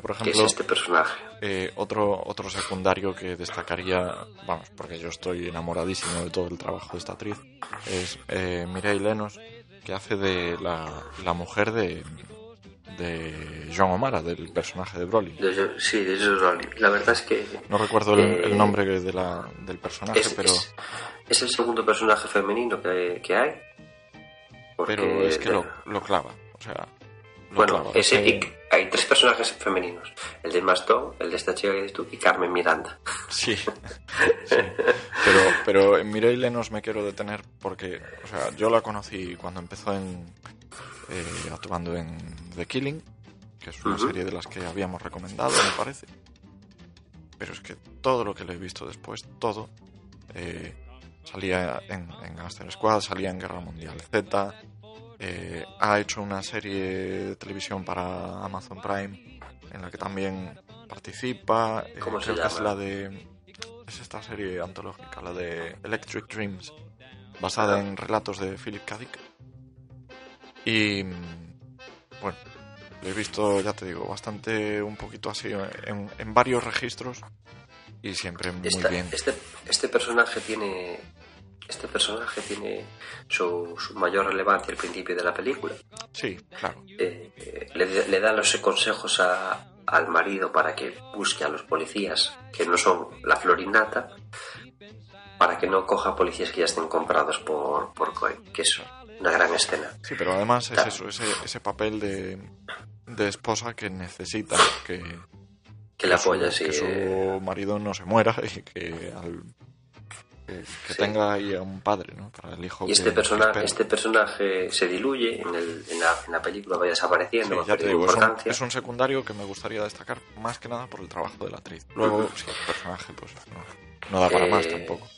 por que es este personaje. eh, otro, otro secundario que destacaría, vamos, porque yo estoy enamoradísimo de todo el trabajo de esta actriz, es eh, Mireille Lenos, que hace de la, la mujer de, de John O'Mara, del personaje de Broly. De sí, de Josh Brolin. La verdad es que No recuerdo el, Eh, el nombre de la, del personaje, es, pero es, es el segundo personaje femenino que, que hay. Pero es que lo, lo clava. O sea, lo Bueno, clava. ese, y hay tres personajes femeninos. El de Mastón, el de esta chica que dices tú y Carmen Miranda. Sí, sí. Pero, pero en Mireille nos me quiero detener porque, o sea, yo la conocí cuando empezó en eh, actuando en The Killing, que es una serie de las que habíamos recomendado, me parece. Pero es que todo lo que le he visto después, todo, eh, salía en, en Squad, salía en Guerra Mundial Z, eh, ha hecho una serie de televisión para Amazon Prime en la que también participa. eh, ¿Cómo se creo que es llama? la de. Es esta serie antológica, la de Electric Dreams, basada en relatos de Philip K. Dick. Y. mm, Bueno, lo he visto, ya te digo, bastante un poquito así en, en varios registros y siempre muy Esta- bien. este, este personaje tiene. Este personaje tiene su, su mayor relevancia al principio de la película. Sí, claro. Eh, eh, le, le da los consejos a- al marido para que busque a los policías que no son la florinata para que no coja policías que ya estén comprados por, por Coy, que es una gran escena. Sí, pero además es eso, ese, ese papel de, de esposa que necesita que, Que apoya, sí. que su marido no se muera y que, al- que, que Sí. tenga ahí a un padre, ¿no? Para el hijo Y este, que- persona, que espera. este personaje se diluye en, el, en, la, en la película, va desapareciendo, Sí, ya te digo, es un, importancia. es un secundario que me gustaría destacar más que nada por el trabajo de la actriz. Luego, sí, el personaje pues no, no da para más Eh, tampoco.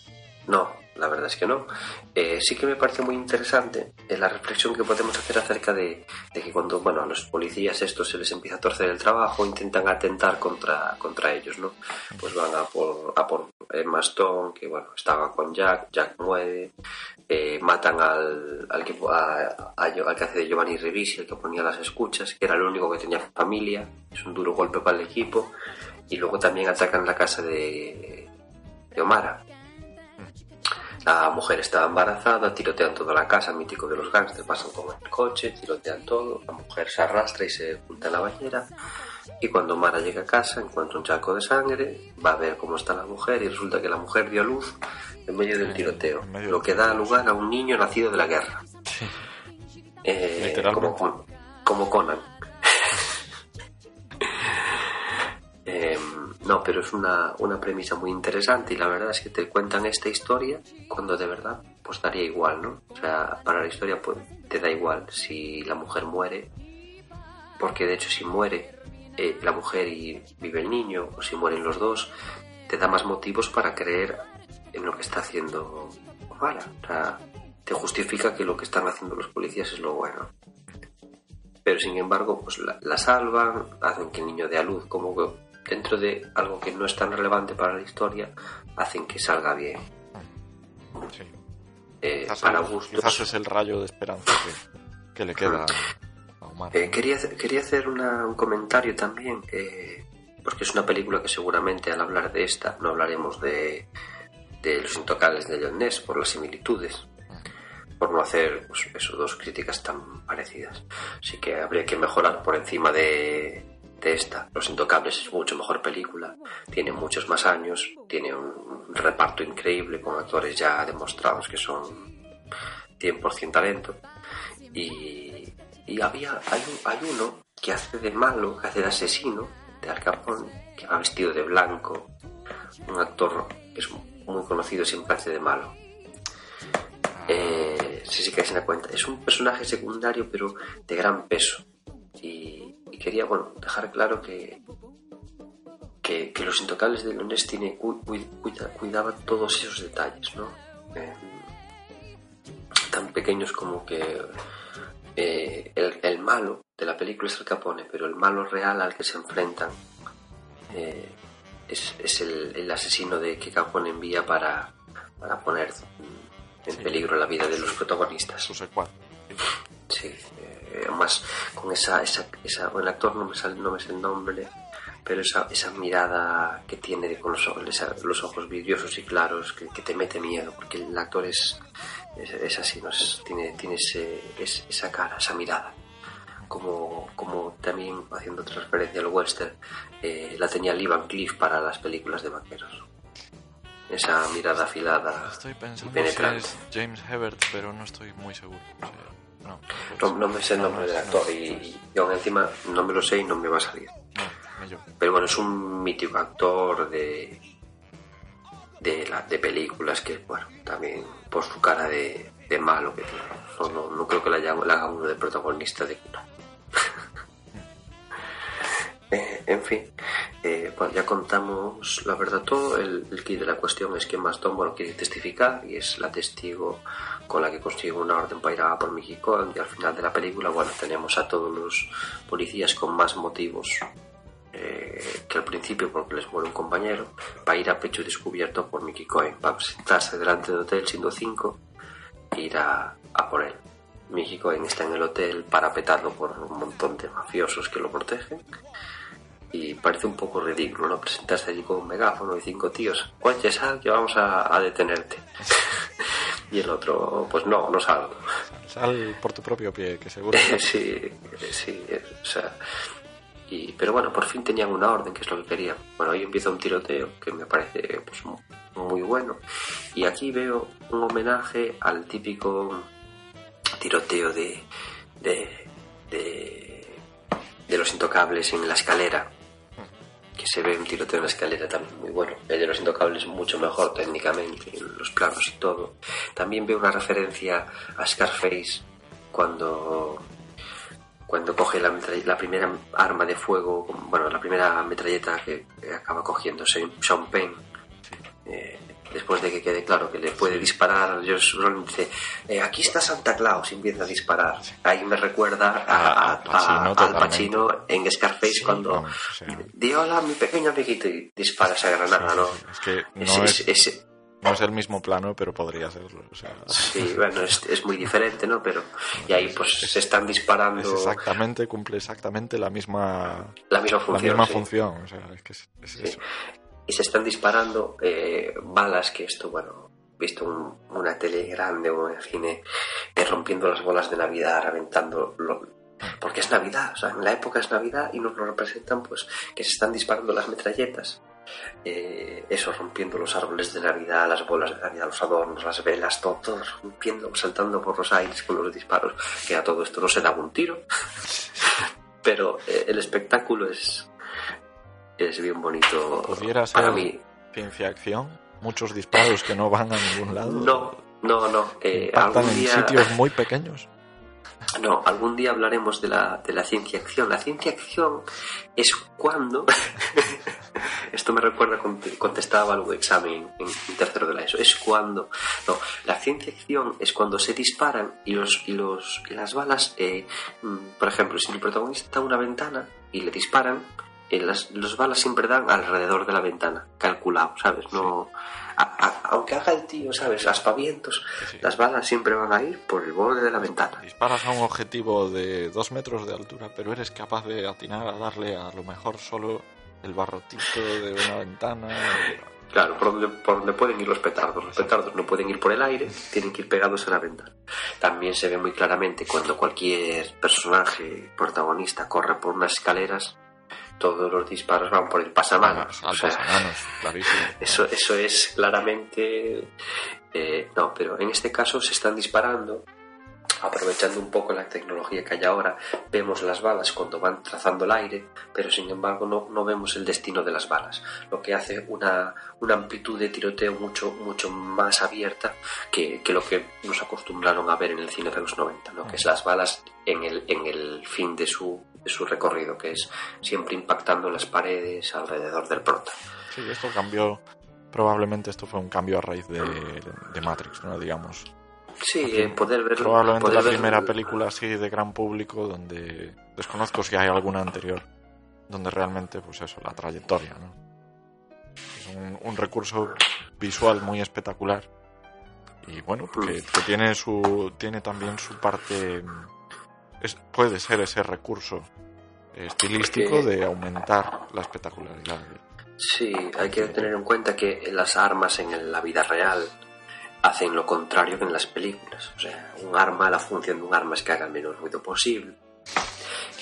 No, la verdad es que no. Eh, sí que me parece muy interesante eh, la reflexión que podemos hacer acerca de, que cuando bueno, a los policías estos se les empieza a torcer el trabajo, intentan atentar contra, contra ellos, ¿no? Pues van a por, a por el Mastón, que bueno, estaba con Jack, Jack muere, eh, matan al, al, que, a- a- al que hace de Giovanni Revisi, el que ponía las escuchas, que era el único que tenía familia, es un duro golpe para el equipo, y luego también atacan la casa de, de Omara. La mujer estaba embarazada, tirotean toda la casa, mítico de los gangsters, pasan con el coche, tirotean todo, la mujer se arrastra y se oculta en la bañera. Y cuando Mara llega a casa, encuentra un charco de sangre, va a ver cómo está la mujer y resulta que la mujer dio a luz en medio del tiroteo, medio lo que da lugar a un niño nacido de la guerra. Sí. Eh, como, como Conan. Eh, no, pero es una, una premisa muy interesante y la verdad es que te cuentan esta historia cuando de verdad pues daría igual, ¿no? O sea, para la historia pues te da igual si la mujer muere, porque de hecho si muere eh, la mujer y vive el niño o si mueren los dos, te da más motivos para creer en lo que está haciendo Omara. O sea, te justifica que lo que están haciendo los policías es lo bueno pero sin embargo pues la, la salvan, hacen que el niño dé a luz, como que dentro de algo que no es tan relevante para la historia, hacen que salga bien. sí. Eh, Quizás, para gustos. quizás es el rayo de esperanza que, que le queda a Omar. Eh, quería, hacer- quería hacer una- un comentario también, eh, porque es una película que seguramente al hablar de esta no hablaremos de, de Los Intocables de John Ness por las similitudes, por no hacer pues, eso, dos críticas tan parecidas. Así que habría que mejorar por encima de, de esta. Los Intocables es mucho mejor película, tiene muchos más años, tiene un, reparto increíble con actores ya demostrados que son 100% talento. Y, y había, hay, hay uno que hace de malo, que hace de asesino, de Al Capone, que va vestido de blanco, un actor que es muy conocido, siempre hace de malo. Eh, sí, sí que se da cuenta. Es un personaje secundario, pero de gran peso. Y, y quería, bueno, dejar claro que, que, que Los Intocables de Lones tiene, cu- cu- cuida- cuidaba todos esos detalles, ¿no? Eh, tan pequeños como que eh, el, el malo de la película es el Capone, pero el malo real al que se enfrentan eh, es, es el, el asesino de que Capone envía para, para poner en Sí. peligro la vida de los protagonistas. Su secuaz. Sí, eh, además con esa, esa, esa el actor no me sale, no me sé el nombre, pero esa, esa mirada que tiene con los ojos, esa- los ojos vidriosos y claros que, que te mete miedo, porque el actor es, es, es así, ¿no? Es- tiene, tiene ese, es- esa cara, esa mirada. Como, como también haciendo transferencia al western, eh, la tenía Lee Van Cleef para las películas de vaqueros. esa mirada afilada Estoy y pensando si penetrante. es James Hebert, pero no estoy muy seguro. O sea, no, No, no me sé el nombre del actor y, y aún encima no me lo sé y no me va a salir. Pero bueno, es un mítico actor de de, la, de películas que, bueno, también por su cara de, de malo que tiene. No, no, no creo que le haga uno de protagonista de no. Eh, en fin, eh, bueno, ya contamos la verdad todo. El, el key de la cuestión es que Maston bueno, quiere testificar y es la testigo con la que consigue una orden para ir a por Cohen. Y al final de la película, bueno, tenemos a todos los policías con más motivos eh, que al principio porque les muere un compañero, para ir a pecho descubierto por Mickey Cohen, para presentarse delante del hotel siendo cinco e ir a, a por él. Mickey Cohen está en el hotel parapetado por un montón de mafiosos que lo protegen y parece un poco ridículo, ¿no? Presentarse allí con un megáfono y cinco tíos, oye, sal que vamos a, a detenerte. y el otro, pues no, no salgo. Sal por tu propio pie, que seguro. sí, sí, o sea, y, pero bueno, por fin tenían una orden, que es lo que querían. Bueno, ahí empieza un tiroteo que me parece pues, mu- muy bueno. Y aquí veo un homenaje al típico tiroteo de, de, de, de los intocables en la escalera. Que se ve un tiroteo en la escalera también muy bueno. El de los intocables mucho mejor técnicamente, en los planos y todo. También veo una referencia a Scarface cuando cuando coge la, primera arma de fuego, bueno, la primera metralleta que, acaba cogiendo Sean Penn, eh, después de que quede claro que le puede disparar, Josh Brolin dice, eh, aquí está Santa Claus, y empieza a disparar. Ahí me recuerda a, A- a- Pacino a- al. Pacino en Scarface Sí, cuando vamos, o sea. di hola mi pequeño amiguito y dispara esa granada, ¿no? Es que no Es- es, es- no es el mismo plano, pero podría serlo. O sea, sí, bueno, es, es muy diferente, ¿no? Pero, y ahí pues se están disparando es exactamente, cumple exactamente la misma, la misma la función. misma sí. función. O sea, es que es, es Sí. eso. Y se están disparando eh, balas que esto, bueno, visto un- una tele grande o en cine, eh, rompiendo las bolas de Navidad, reventando, lo- porque es Navidad, o sea, en la época es Navidad y nos lo representan pues que se están disparando las metralletas. Eh, eso, rompiendo los árboles de Navidad, las bolas de Navidad, los adornos, las velas, todo, todo rompiendo, saltando por los aires con los disparos, que a todo esto no se daba un tiro, pero eh, el espectáculo es, es bien bonito Pudiera ser para mí. ciencia acción, muchos disparos que no van a ningún lado. No, no, no. eh, algún en día, sitios muy pequeños. no, algún día hablaremos de la, de la ciencia acción. La ciencia acción es cuando. Esto me recuerda cuando contestaba algún examen en, en tercero de la ESO. Es cuando. No, la ciencia acción es cuando se disparan y, los, y, los, y las balas. eh, mm, por ejemplo, si el protagonista está en una ventana y le disparan, eh, las, los balas siempre dan alrededor de la ventana, calculado, ¿sabes? No. a- a- aunque haga el tío, ¿sabes? Aspavientos, Sí. las balas siempre van a ir por el borde de la ventana. Disparas a un objetivo de dos metros de altura, pero eres capaz de atinar a darle a lo mejor solo el barrotito de una ventana. Claro, por donde, por donde pueden ir los petardos. Los petardos no pueden ir por el aire, tienen que ir pegados a la ventana. También se ve muy claramente cuando cualquier personaje protagonista corre por unas escaleras, todos los disparos van por el pasamanos. Al O sea, pasamanos, clarísimo. eso, eso es claramente... eh, no, pero en este caso se están disparando, aprovechando un poco la tecnología que hay ahora, vemos las balas cuando van trazando el aire, pero sin embargo no, no vemos el destino de las balas, lo que hace una, una amplitud de tiroteo mucho, mucho más abierta que, que lo que nos acostumbraron a ver en el cine de los 90, ¿no? que es las balas en el, en el fin de su, su recorrido, que es siempre impactando en las paredes alrededor del prota. Sí, esto cambió. Probablemente esto fue un cambio a raíz de, de Matrix, ¿no? Digamos. Sí, eh, poder ver Probablemente poder la primera película así de gran público donde desconozco si hay alguna anterior donde realmente pues eso la trayectoria no es un, un recurso visual muy espectacular y bueno que, que tiene su tiene también su parte es, puede ser ese recurso estilístico Porque- de aumentar la espectacularidad Sí, hay que tener en cuenta que las armas en la vida real hacen lo contrario que en las películas. O sea, un arma, la función de un arma es que haga el menor ruido posible,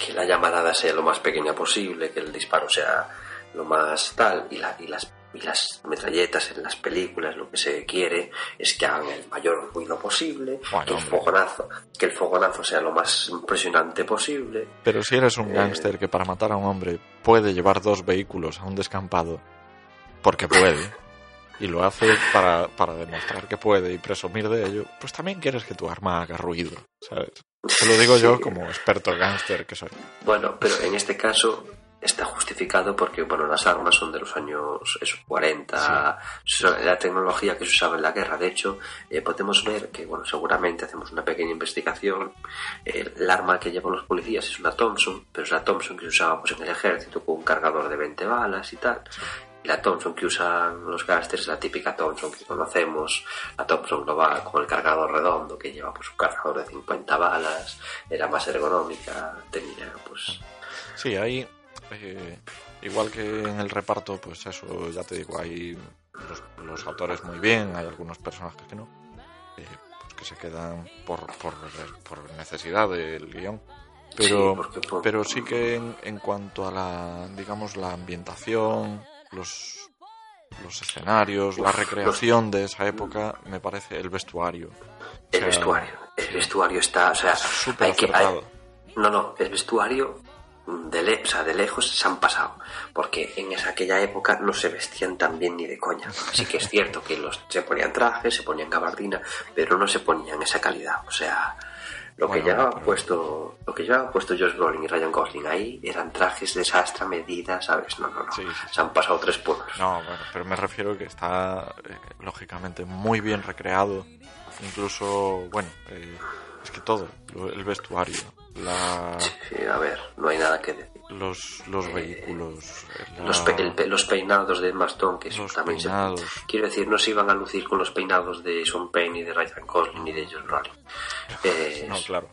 que la llamarada sea lo más pequeña posible, que el disparo sea lo más tal, y, la, y las, y las metralletas en las películas lo que se quiere es que hagan el mayor ruido posible, Bueno, que el fogonazo, que el fogonazo sea lo más impresionante posible. Pero si eres un Eh. gángster que para matar a un hombre puede llevar dos vehículos a un descampado, porque puede, y lo hace para, para demostrar que puede y presumir de ello, pues también quieres que tu arma haga ruido, ¿sabes? Te lo digo yo como experto gángster que soy. Bueno, pero en este caso está justificado porque bueno las armas son de los años eso, 40 son la tecnología que se usaba en la guerra. De hecho eh, podemos ver que bueno seguramente hacemos una pequeña investigación. Eh, el arma que llevan los policías es una Thompson pero es la Thompson que se usaba pues en el ejército con un cargador de 20 balas y tal y la Thompson que usan los gángsters la típica Thompson que conocemos la Thompson global con el cargador redondo que lleva pues un cargador de 50 balas era más ergonómica tenía pues Sí, ahí, eh, igual que en el reparto, pues eso, ya te digo, hay los, los autores muy bien, hay algunos personajes que no, eh, pues que se quedan por, por, por necesidad del guion. Pero, Sí, porque pero sí que en, en cuanto a la, digamos, la ambientación, los, los escenarios, la recreación de esa época, me parece el vestuario. El O sea, vestuario. El vestuario está, o sea, Súper hay que, hay- no, no, el vestuario de, le- o sea, de lejos se han pasado, porque en esa, aquella época no se vestían tan bien ni de coña. Sí que es cierto que los, se ponían trajes, se ponían gabardina, pero no se ponían esa calidad. O sea, lo que Bueno, llevaba pero- puesto, lo que llevaba puesto Josh Brolin y Ryan Gosling ahí eran trajes de sastra medida, ¿sabes? No, no, no. Sí, sí, sí. Se han pasado tres pueblos. No, bueno, pero me refiero que está eh, lógicamente muy bien recreado. Incluso, bueno, eh, es que todo, el vestuario, la, Sí, a ver, no hay nada que decir. Los, los vehículos, la- Los, pe- el los peinados de Emma Stone, que Los también se-. Quiero decir, no se iban a lucir con los peinados de Sean Penn ni de Ryan Gosling ni de Josh Brolin. Eh, No, claro.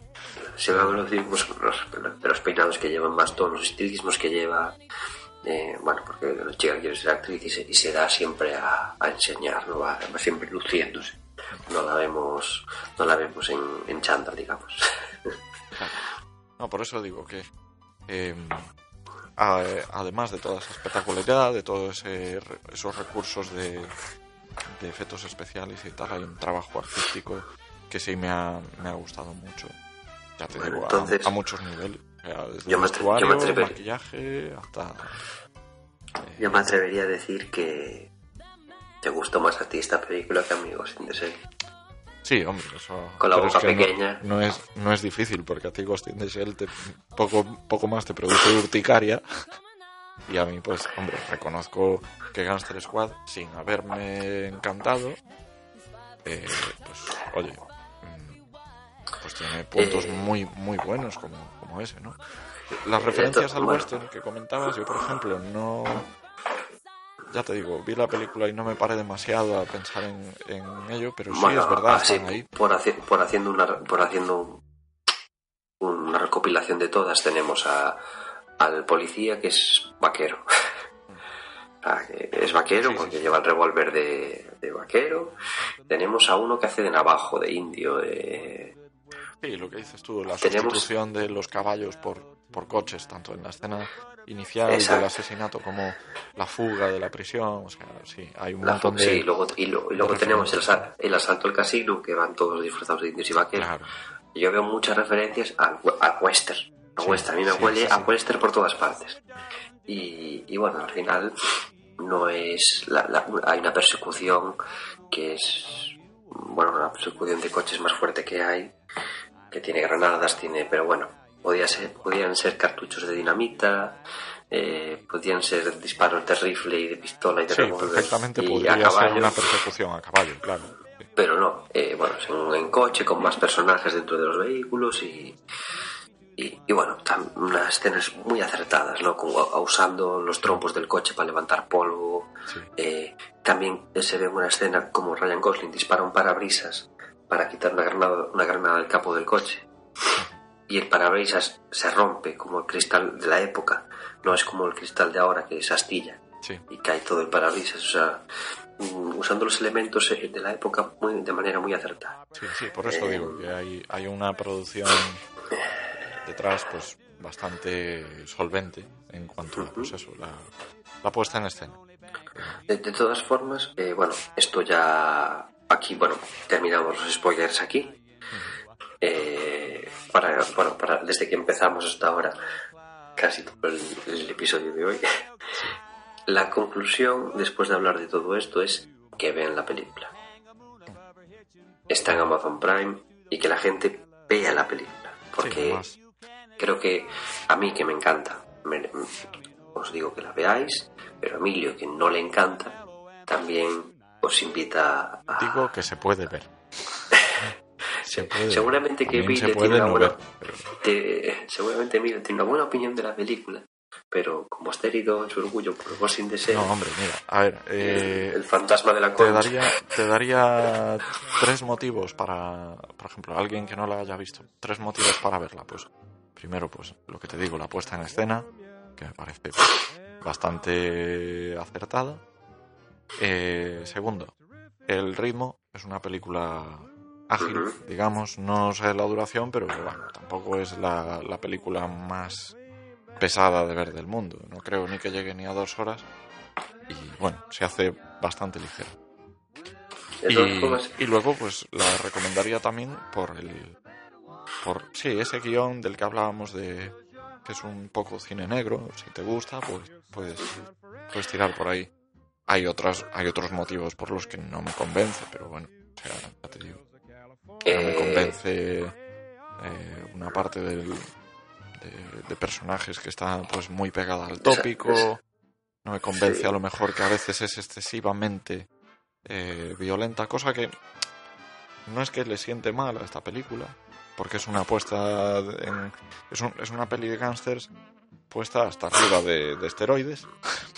Se van a lucir pues, los, de los peinados que llevan Emma Stone, los estilismos que lleva... eh, bueno, porque la chica quiere ser actriz y se, y se da siempre a, a enseñar, ¿no? Va, va siempre luciéndose. No la vemos, no la vemos en, en digamos. No, por eso digo que eh, a- además de toda esa espectacularidad, de todos ese- esos recursos de, de efectos especiales y tal, hay un trabajo artístico que sí me ha, me ha gustado mucho. Ya te Bueno, digo, a- entonces- a, muchos niveles. O sea, desde Yo me yo me maquillaje, hasta... eh, Yo me atrevería a decir que te gustó más a ti esta película que a mí, Ghost in the Shell. Sí, hombre, eso... Con la boca es que no- pequeña. No, es, no es difícil, porque a ti Ghost the Shell te, poco, poco más te produce urticaria. Y a mí, pues, hombre, reconozco que Gangster Squad, sin haberme encantado, eh, pues, oye, mm, pues tiene puntos Eh, muy, muy buenos como, como ese, ¿no? Las referencias al bueno. western que comentabas, yo, por ejemplo, no... Ya te digo, vi la película y no me paré demasiado a pensar en, en ello, pero sí Bueno, es verdad, así, están ahí. Por, haci- por haciendo una por haciendo una recopilación de todas tenemos a al policía que es vaquero. Ah, es vaquero Sí, sí, porque sí. lleva el revólver de, de vaquero. Tenemos a uno que hace de navajo, de indio, de... Sí, lo que dices tú, la Tenemos- sustitución de los caballos por, por coches, tanto en la escena inicial Exacto. del asesinato como la fuga de la prisión. O sea, sí, hay un la montón de. sí, y luego, y luego, y luego tenemos el, el asalto al casino, que van todos disfrazados de indios y vaqueros. Claro. Yo veo muchas referencias we- al western. A Sí, western. A mí me sí, huele a western por todas partes. Y, y bueno, al final no es... la- la- hay una persecución que es... Bueno, una persecución de coches más fuerte que hay, que tiene granadas, tiene... Pero bueno, podía ser, podían ser cartuchos de dinamita, eh, podían ser disparos de rifle y de pistola y de Sí, revólver perfectamente y podría a ser una persecución a caballo, claro. Sí. Pero no, eh, bueno, en, en coche con más personajes dentro de los vehículos y, y, y bueno, tam- unas escenas muy acertadas, ¿no? Como, a- usando los trompos del coche para levantar polvo. Sí. Eh, también se ve una escena como Ryan Gosling dispara un parabrisas para quitar una granada, una granada del capo del coche. Y el parabrisas se rompe como el cristal de la época, no es como el cristal de ahora que se astilla Sí. y cae todo el parabrisas, o sea, mm, usando los elementos eh, de la época muy, de manera muy acertada. Sí, sí, por eso Eh, digo que hay, hay una producción detrás pues bastante solvente en cuanto a pues eso, la, la puesta en escena. De, de todas formas, eh, bueno, esto ya aquí, bueno, terminamos los spoilers aquí. Eh, para, bueno, para, desde que empezamos hasta ahora, casi todo el, el episodio de hoy. La conclusión, después de hablar de todo esto, es que vean la película. Está en Amazon Prime y que la gente vea la película. Porque creo que a mí que me encanta, me- os digo que la veáis, pero a Emilio que no le encanta, también os invita a... Digo que se puede ver. Se puede ver. Seguramente que También se tiene una no buena... te- seguramente Emilio tiene una buena opinión de la película, pero como está herido en su orgullo por Ghost in the Shell, No, hombre, mira, a ver, eh, el fantasma de la te concha, daría, te daría tres motivos para, por ejemplo, alguien que no la haya visto, tres motivos para verla. Pues primero, pues lo que te digo, la puesta en escena, que me parece bastante acertada. Eh, segundo, el ritmo es una película ágil, digamos, no sé la duración, pero bueno, tampoco es la, la película más pesada de ver del mundo. No creo ni que llegue ni a dos horas. Y bueno, se hace bastante todas Y, luego, pues la recomendaría también por el. Por, sí, ese guion del que hablábamos de que es un poco cine negro. Si te gusta, pues puedes, puedes tirar por ahí. Hay, otras, hay otros motivos por los que no me convence, pero bueno, o sea, ya te digo. No me eh, convence eh, una parte del, de, de personajes que está pues muy pegada al tópico. No me convence Sí. a lo mejor que a veces es excesivamente eh, violenta, cosa que no es que le siente mal a esta película, porque es una apuesta en, es, un- es una peli de gángsters puesta hasta arriba de, de esteroides,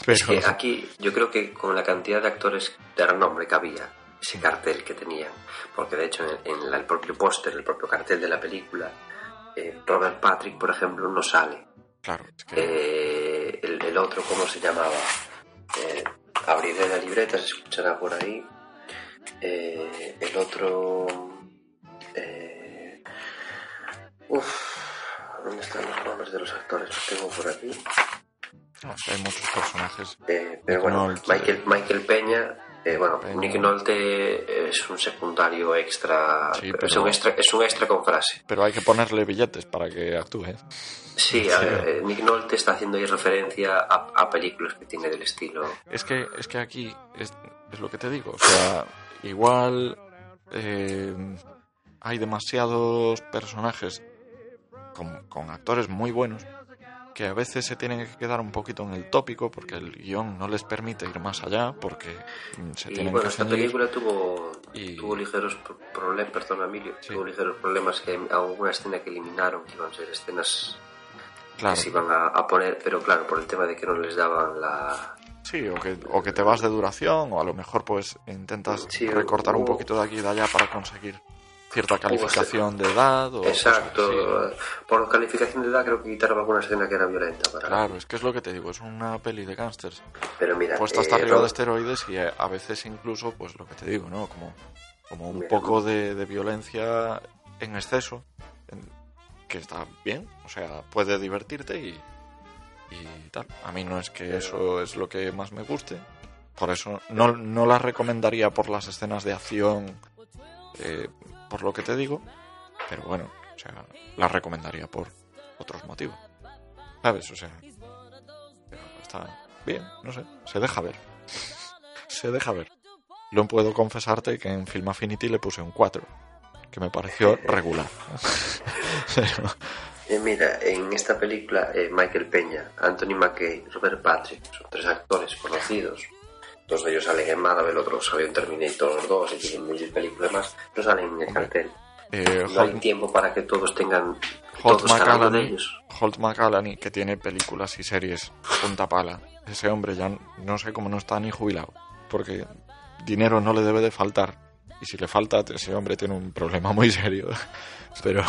Es pero que aquí yo creo que con la cantidad de actores de renombre que había, ese cartel que tenían, porque de hecho en, el propio póster, el propio cartel de la película, eh, Robert Patrick, por ejemplo, no sale. claro, es que Eh, el, el otro, ¿cómo se llamaba? Eh, abriré la libreta, se escuchará por ahí. Eh, el otro... Uf, ¿dónde están los nombres de los actores? Los tengo por aquí. no, hay muchos personajes. Eh, pero bueno. Michael, Michael Peña, eh, bueno. Nick Nolte es un secundario extra, Sí, es, pero- un extra, es un extra con frase. Pero hay que ponerle billetes para que actúe. ¿eh? Sí, a ver, eh, Nick Nolte está haciendo ahí referencia a, a películas que tiene del estilo. Es que, es que aquí es, es lo que te digo. O sea, igual eh, hay demasiados personajes con, con actores muy buenos que a veces se tienen que quedar un poquito en el tópico porque el guion no les permite ir más allá porque mm, se Y tienen bueno, que esta ceñir. película tuvo, Y- tuvo ligeros pro- problemas, perdón Emilio, Sí. tuvo ligeros problemas que alguna escena que eliminaron, que iban a ser escenas Claro, que se iban a, a poner, pero claro, por el tema de que no les daban la... sí, o que, o que te vas de duración o a lo mejor pues intentas Sí, recortar un o- poquito de aquí y de allá para conseguir cierta calificación de edad o Exacto, así. por calificación de edad creo que quitaron alguna escena que era violenta para... Claro, es que es lo que te digo, es una peli de gángsters Pero mira, puesta hasta eh, arriba de Ro- esteroides y eh, a veces incluso, pues lo que te digo, ¿no? Como, como un Mira. poco de, de violencia en exceso, en- que está bien, o sea, puede divertirte y, y tal. A mí no es que eso es lo que más me guste, por eso no, no la recomendaría por las escenas de acción, eh, por lo que te digo, pero bueno, o sea, la recomendaría por otros motivos, ¿sabes? O sea, está bien, no sé, se deja ver. se deja ver. Lo puedo confesarte que en Film Affinity le puse un 4, que me pareció regular. Pero, eh, mira, en esta película eh, Michael Peña, Anthony McKay, Robert Patrick, son tres actores conocidos. Dos de ellos salen en Mad, el otro salió en Terminator 2 y tienen mil películas más. No salen en el cartel. eh, No hay tiempo para que todos tengan... Holt todos de ellos. Holt McCallany, que tiene películas y series punta pala, ese hombre ya no sé cómo no está ni jubilado, porque dinero no le debe de faltar. Y si le falta, ese hombre tiene un problema muy serio. Pero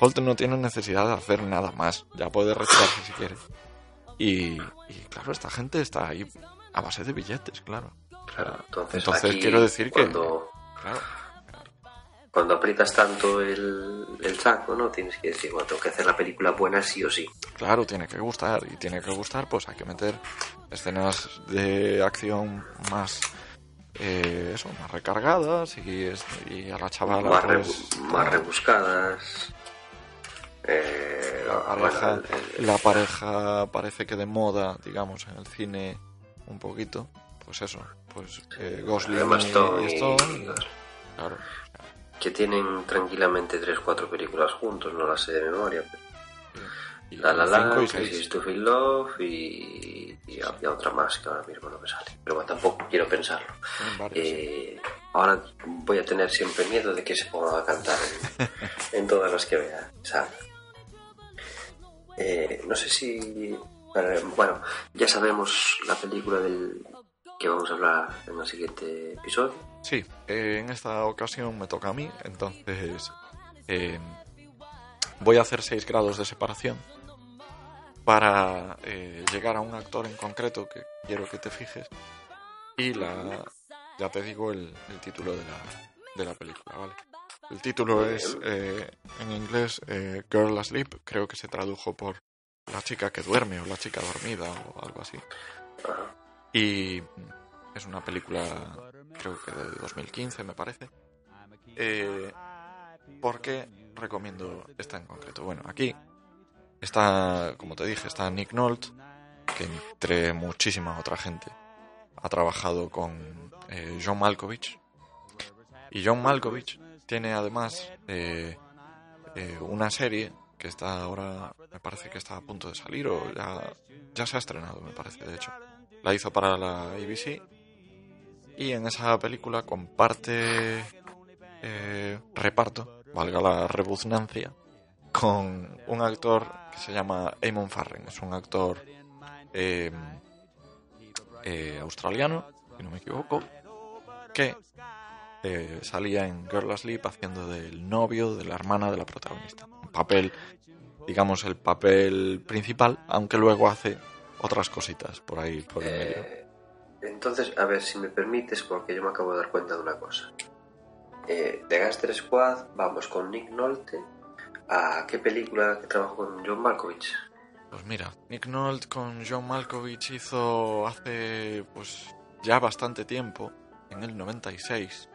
Holt no tiene necesidad de hacer nada más, ya puede retirarse si quiere. Y, y claro, esta gente está ahí a base de billetes, claro. Claro, entonces, Entonces aquí, quiero decir que- cuando, Claro. cuando aprietas tanto el, el saco, ¿no? Tienes que decir, bueno, tengo que hacer la película buena sí o sí. Claro, tiene que gustar. Y tiene que gustar, pues hay que meter escenas de acción más. eh, eso, más recargadas y, y a la chavala más, pues, más rebuscadas. Eh, la pareja, bueno, el- la pareja parece que de moda, digamos, en el cine un poquito. Pues eso, pues eh, Gosling Emma y- y Stone, claro. que tienen tranquilamente tres cuatro películas juntos, no las sé de memoria. pero Y La La La, Crazy seis. Stupid Love y, y había otra más que ahora mismo no me sale. Pero bueno, tampoco quiero pensarlo. Sí. Eh, ahora voy a tener siempre miedo de que se ponga a cantar en, en todas las que vea. Eh, no sé si... bueno, ya sabemos la película del que vamos a hablar en el siguiente episodio. Sí, eh, en esta ocasión me toca a mí, entonces eh, voy a hacer 6 grados de separación para eh, llegar a un actor en concreto que quiero que te fijes y la ya te digo el, el título de la, de la película, ¿vale? El título es eh, en inglés eh, Girl Asleep, creo que se tradujo por la chica que duerme o la chica dormida o algo así. Ajá. Y es una película, creo que de 2015, me parece. Eh, ¿Por qué recomiendo esta en concreto? Bueno, aquí está, como te dije, está Nick Nolte, que entre muchísima otra gente ha trabajado con eh, John Malkovich. Y John Malkovich tiene además eh, eh, una serie que está ahora, me parece que está a punto de salir o ya, ya se ha estrenado, me parece, de hecho. La hizo para la ABC y en esa película comparte eh, reparto, valga la rebuznancia, con un actor que se llama Eamon Farren. Es un actor eh, eh, australiano, si no me equivoco, que eh, salía en Girl Asleep haciendo del novio de la hermana de la protagonista. Papel, digamos, el papel principal, aunque luego hace otras cositas por ahí, por el medio. Eh, entonces, a ver si me permites, porque yo me acabo de dar cuenta de una cosa. Eh, de Gangster Squad, vamos con Nick Nolte. ¿A qué película que trabajó con John Malkovich? Pues mira, Nick Nolte con John Malkovich hizo hace pues ya bastante tiempo, en el 96,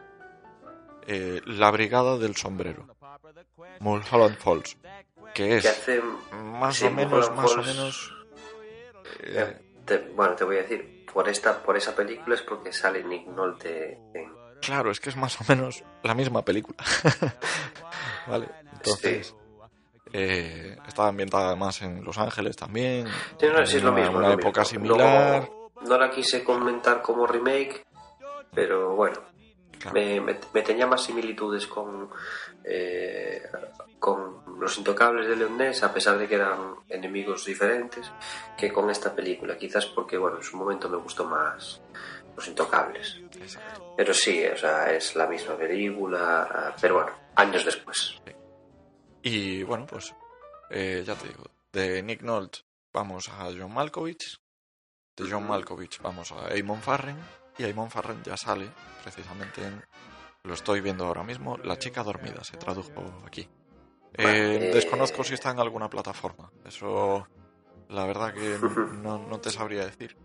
eh, La Brigada del Sombrero, Mulholland Falls, que Que es hace. más sí, o menos, más o Falls. menos... eh, te- bueno, te voy a decir, por esta, por esa película es porque sale Nick Nolte en. claro, es que es más o menos la misma película. vale, entonces... eh, está ambientada además en Los Ángeles también. Sí, no, sí, es lo una- mismo. Una lo época mismo. similar. No, no la quise comentar como remake, pero bueno, Claro. me, me- me tenía más similitudes con, eh, con Los Intocables de Leonés, a pesar de que eran enemigos diferentes, que con esta película. Quizás porque, bueno, en su momento me gustó más Los Intocables. Exacto. Pero sí, o sea, es la misma película, pero bueno, años después. Y bueno, pues eh, ya te digo, de Nick Nolte vamos a John Malkovich, de John Malkovich vamos a Eamon Farren, y Eamon Farren ya sale precisamente en, lo estoy viendo ahora mismo, La chica dormida, se tradujo aquí. Eh, Vale. Desconozco si está en alguna plataforma, eso la verdad que no, no te sabría decir,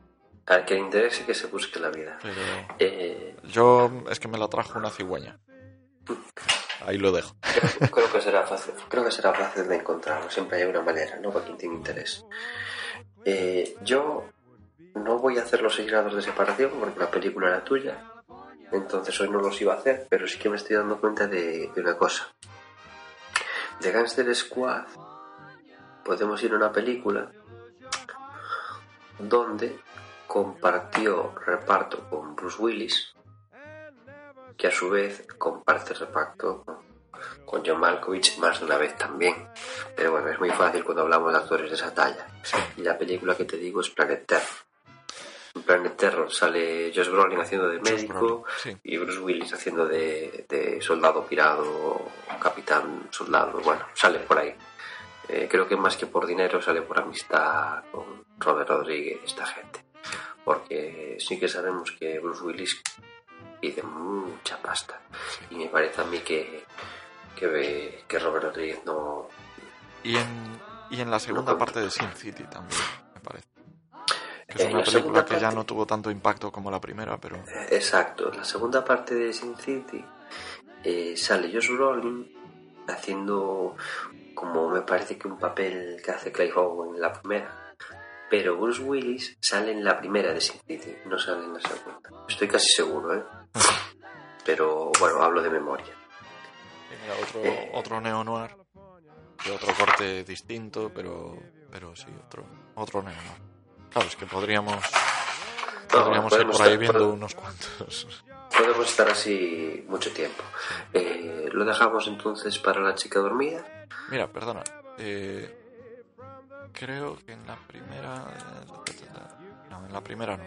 Al que le interese que se busque la vida. pero Eh, yo es que me la trajo una cigüeña. Ahí lo dejo. creo, creo que será fácil, creo que será fácil de encontrarlo. Siempre hay una manera, ¿no? Para quien tiene interés. Eh, yo no voy a hacer los seis grados de separación porque la película era tuya. Entonces hoy no los iba a hacer, pero sí que me estoy dando cuenta de, una cosa. De Gangster Squad podemos ir a una película donde compartió reparto con Bruce Willis, que a su vez comparte reparto con, John Malkovich más de una vez también. Pero bueno, es muy fácil cuando hablamos de actores de esa talla. Y la película que te digo es Planet Terror. En Planet Terror sale Josh Brolin haciendo de médico Brolin, sí. y Bruce Willis haciendo de, de soldado pirado, capitán soldado. Bueno, sale por ahí. Eh, creo que más que por dinero sale por amistad con Robert Rodríguez y esta gente. Porque sí que sabemos que Bruce Willis pide mucha pasta. Y me parece a mí que que, que Robert Rodríguez no... Y en, y en la segunda No, parte de Sin City también. Que es En una la película que ya no tuvo tanto impacto como la primera, pero Exacto, la segunda parte de Sin City eh, sale Josh Brolin haciendo como me parece que un papel que hace Clive Owen en la primera. Pero Bruce Willis sale en la primera de Sin City, no sale en la segunda. Estoy casi seguro, ¿eh? Pero bueno, hablo de memoria. mira, otro, Eh. otro neo-noir. De otro corte distinto, pero, pero sí, otro, otro neo-noir. Claro, es que podríamos, podríamos ir por ahí viendo podemos- unos cuantos. Podemos estar así mucho tiempo. Eh, lo dejamos entonces para la chica dormida. Mira, perdona. eh, creo que en la primera. No, en la primera no.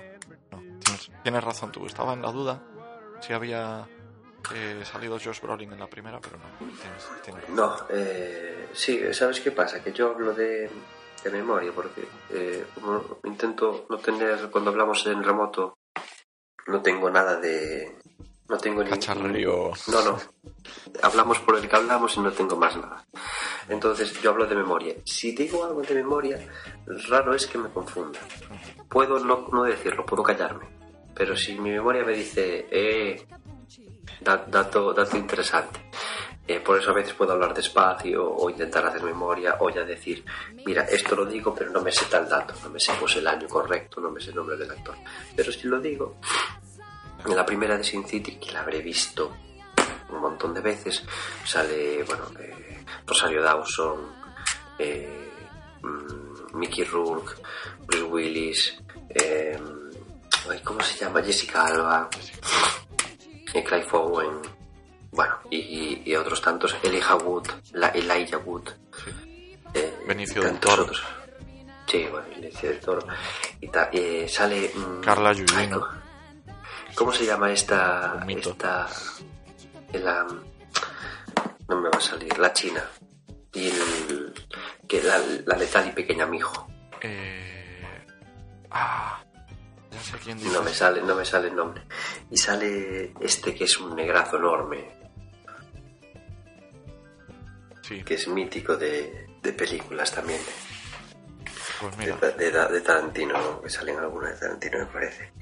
no tienes, tienes razón tú. Estaba en la duda si había eh, salido Josh Brolin en la primera, pero no. Tienes, tienes razón. No, eh, sí, ¿sabes qué pasa? Que yo hablo de, de memoria porque eh, como intento no tener, cuando hablamos en remoto, no tengo nada de... No tengo ni... Cacharrerío. No, no. Hablamos por el que hablamos y no tengo más nada. Entonces yo hablo de memoria. Si digo algo de memoria, raro es que me confunda. Puedo no, no decirlo, puedo callarme. Pero si mi memoria me dice, eh, da- dato, dato interesante. Eh, por eso a veces puedo hablar despacio o intentar hacer memoria o ya decir, mira, esto lo digo pero no me sé tal dato, no me sé pues el año correcto, no me sé el nombre del actor. Pero si lo digo, en la primera de Sin City, que la habré visto un montón de veces, sale, bueno, eh, Rosario Dawson, eh, mm, Mickey Rourke, Bruce Willis, eh, ¿cómo se llama? Jessica Alba, Clive Owen, bueno, y, y otros tantos, Elijah Wood, la, Elijah Wood, eh, Benicio del tantos Toro. otros. Sí, bueno, Benicio del Toro. Y ta- eh, sale... mm, Carla ay, Giugino. ¿cómo- ¿Cómo se llama esta... Esta... La, no me va a salir, la china. Y el... Que la, la letal y pequeña mijo. Eh, ah, ya sé quién dice. No me sale, no me sale el nombre. Y sale este que es un negrazo enorme, Sí, que es mítico de, de películas también. pues De, mira. de, de Tarantino, ¿no? que salen algunas de Tarantino me parece.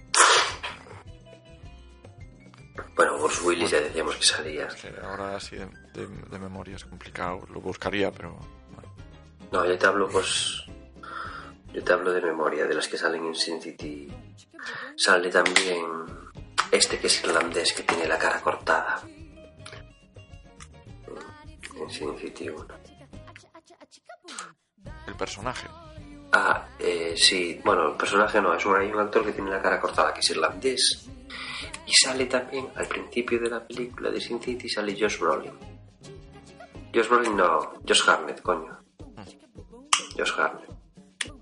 Bueno, Bruce Willis ya decíamos que salía. ahora sí de, de- de memoria es complicado. Lo buscaría, pero. bueno. No, yo te hablo, pues. Yo te hablo de memoria, de las que salen en Sin City. Sale también este que es irlandés, que tiene la cara cortada. 1. El personaje. Ah, eh, sí, bueno, el personaje no, es un, hay un actor que tiene la cara cortada, que es irlandés. Y sale también, al principio de la película de Sin City, sale Josh Brolin. Josh Brolin no, Josh Harnett, coño. Josh Harnett.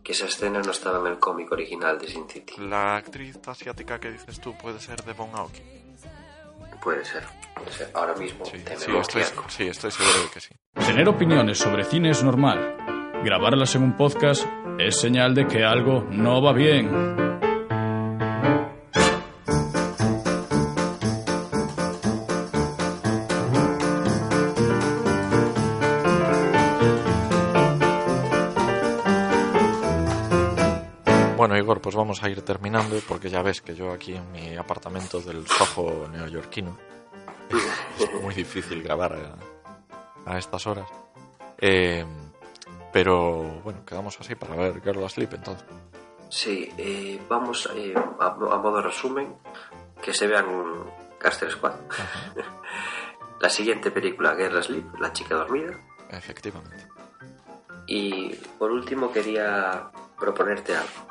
Que esa escena no estaba en el cómic original de Sin City. La actriz asiática que dices tú puede ser de Bon Aoki. Puede ser, puede ser. Ahora mismo, Sí, sí, estoy, sí, estoy seguro de que sí. Tener opiniones sobre cine es normal. Grabarlas en un podcast es señal de que algo no va bien. Bueno, Igor, pues vamos a ir terminando porque ya ves que yo aquí en mi apartamento del Soho neoyorquino es muy difícil grabar a, a estas horas. Eh, pero bueno, quedamos así para ver Girl Asleep entonces. Sí, eh, vamos eh, a, a modo resumen, que se vean Caster Squad. La siguiente película, Guerra Sleep, La chica dormida. Efectivamente. Y por último quería proponerte algo.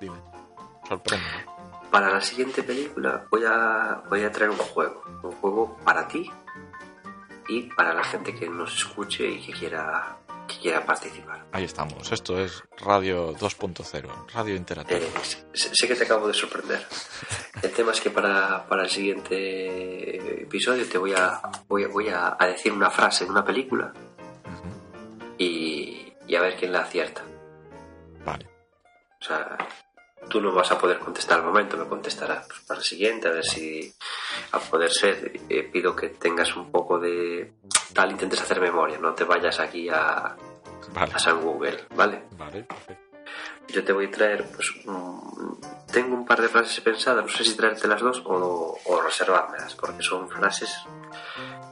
Dime. Sorprende. Para la siguiente película voy a, voy a traer un juego. Un juego para ti y para la gente que nos escuche y que quiera, que quiera participar. Ahí estamos. Esto es Radio 2.0, Radio Interactiva. Eh, sé, sé que te acabo de sorprender. El tema es que para, para el siguiente episodio te voy a, voy, a- voy a, a decir una frase de una película y, y a ver quién la acierta. Vale. O sea, tú no vas a poder contestar al momento, me contestarás pues, para el siguiente, a ver si a poder ser. Eh, pido que tengas un poco de tal, intentes hacer memoria, no te vayas aquí a, Vale. a San Google, ¿vale? Vale, perfecto. Yo te voy a traer, pues, un- tengo un par de frases pensadas, no sé si traerte las dos o, o reservármelas, porque son frases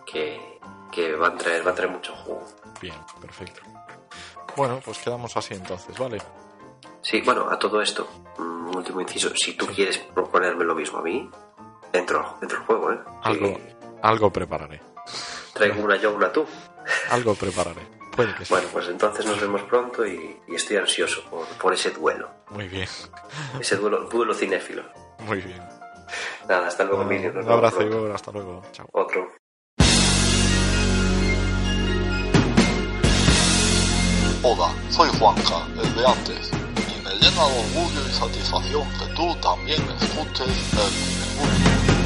que, que van, a traer, van a traer mucho jugo. Bien, perfecto. Bueno, pues quedamos así entonces, ¿vale? Sí, bueno, a todo esto, un último inciso, si tú quieres proponerme lo mismo a mí, dentro, dentro del juego, ¿eh? Algo, Que algo prepararé. traigo una yo, una tú. Algo prepararé. Puede que sí. Bueno, pues entonces nos vemos pronto y, y estoy ansioso por, por ese duelo, Muy bien, ese duelo, duelo cinéfilo. muy bien. Nada, hasta luego, Emilio. Un abrazo. Igor. Hasta luego. Chao. Otro. Hola, soy Juanca, el de antes, llena de orgullo y satisfacción que tú también escuches el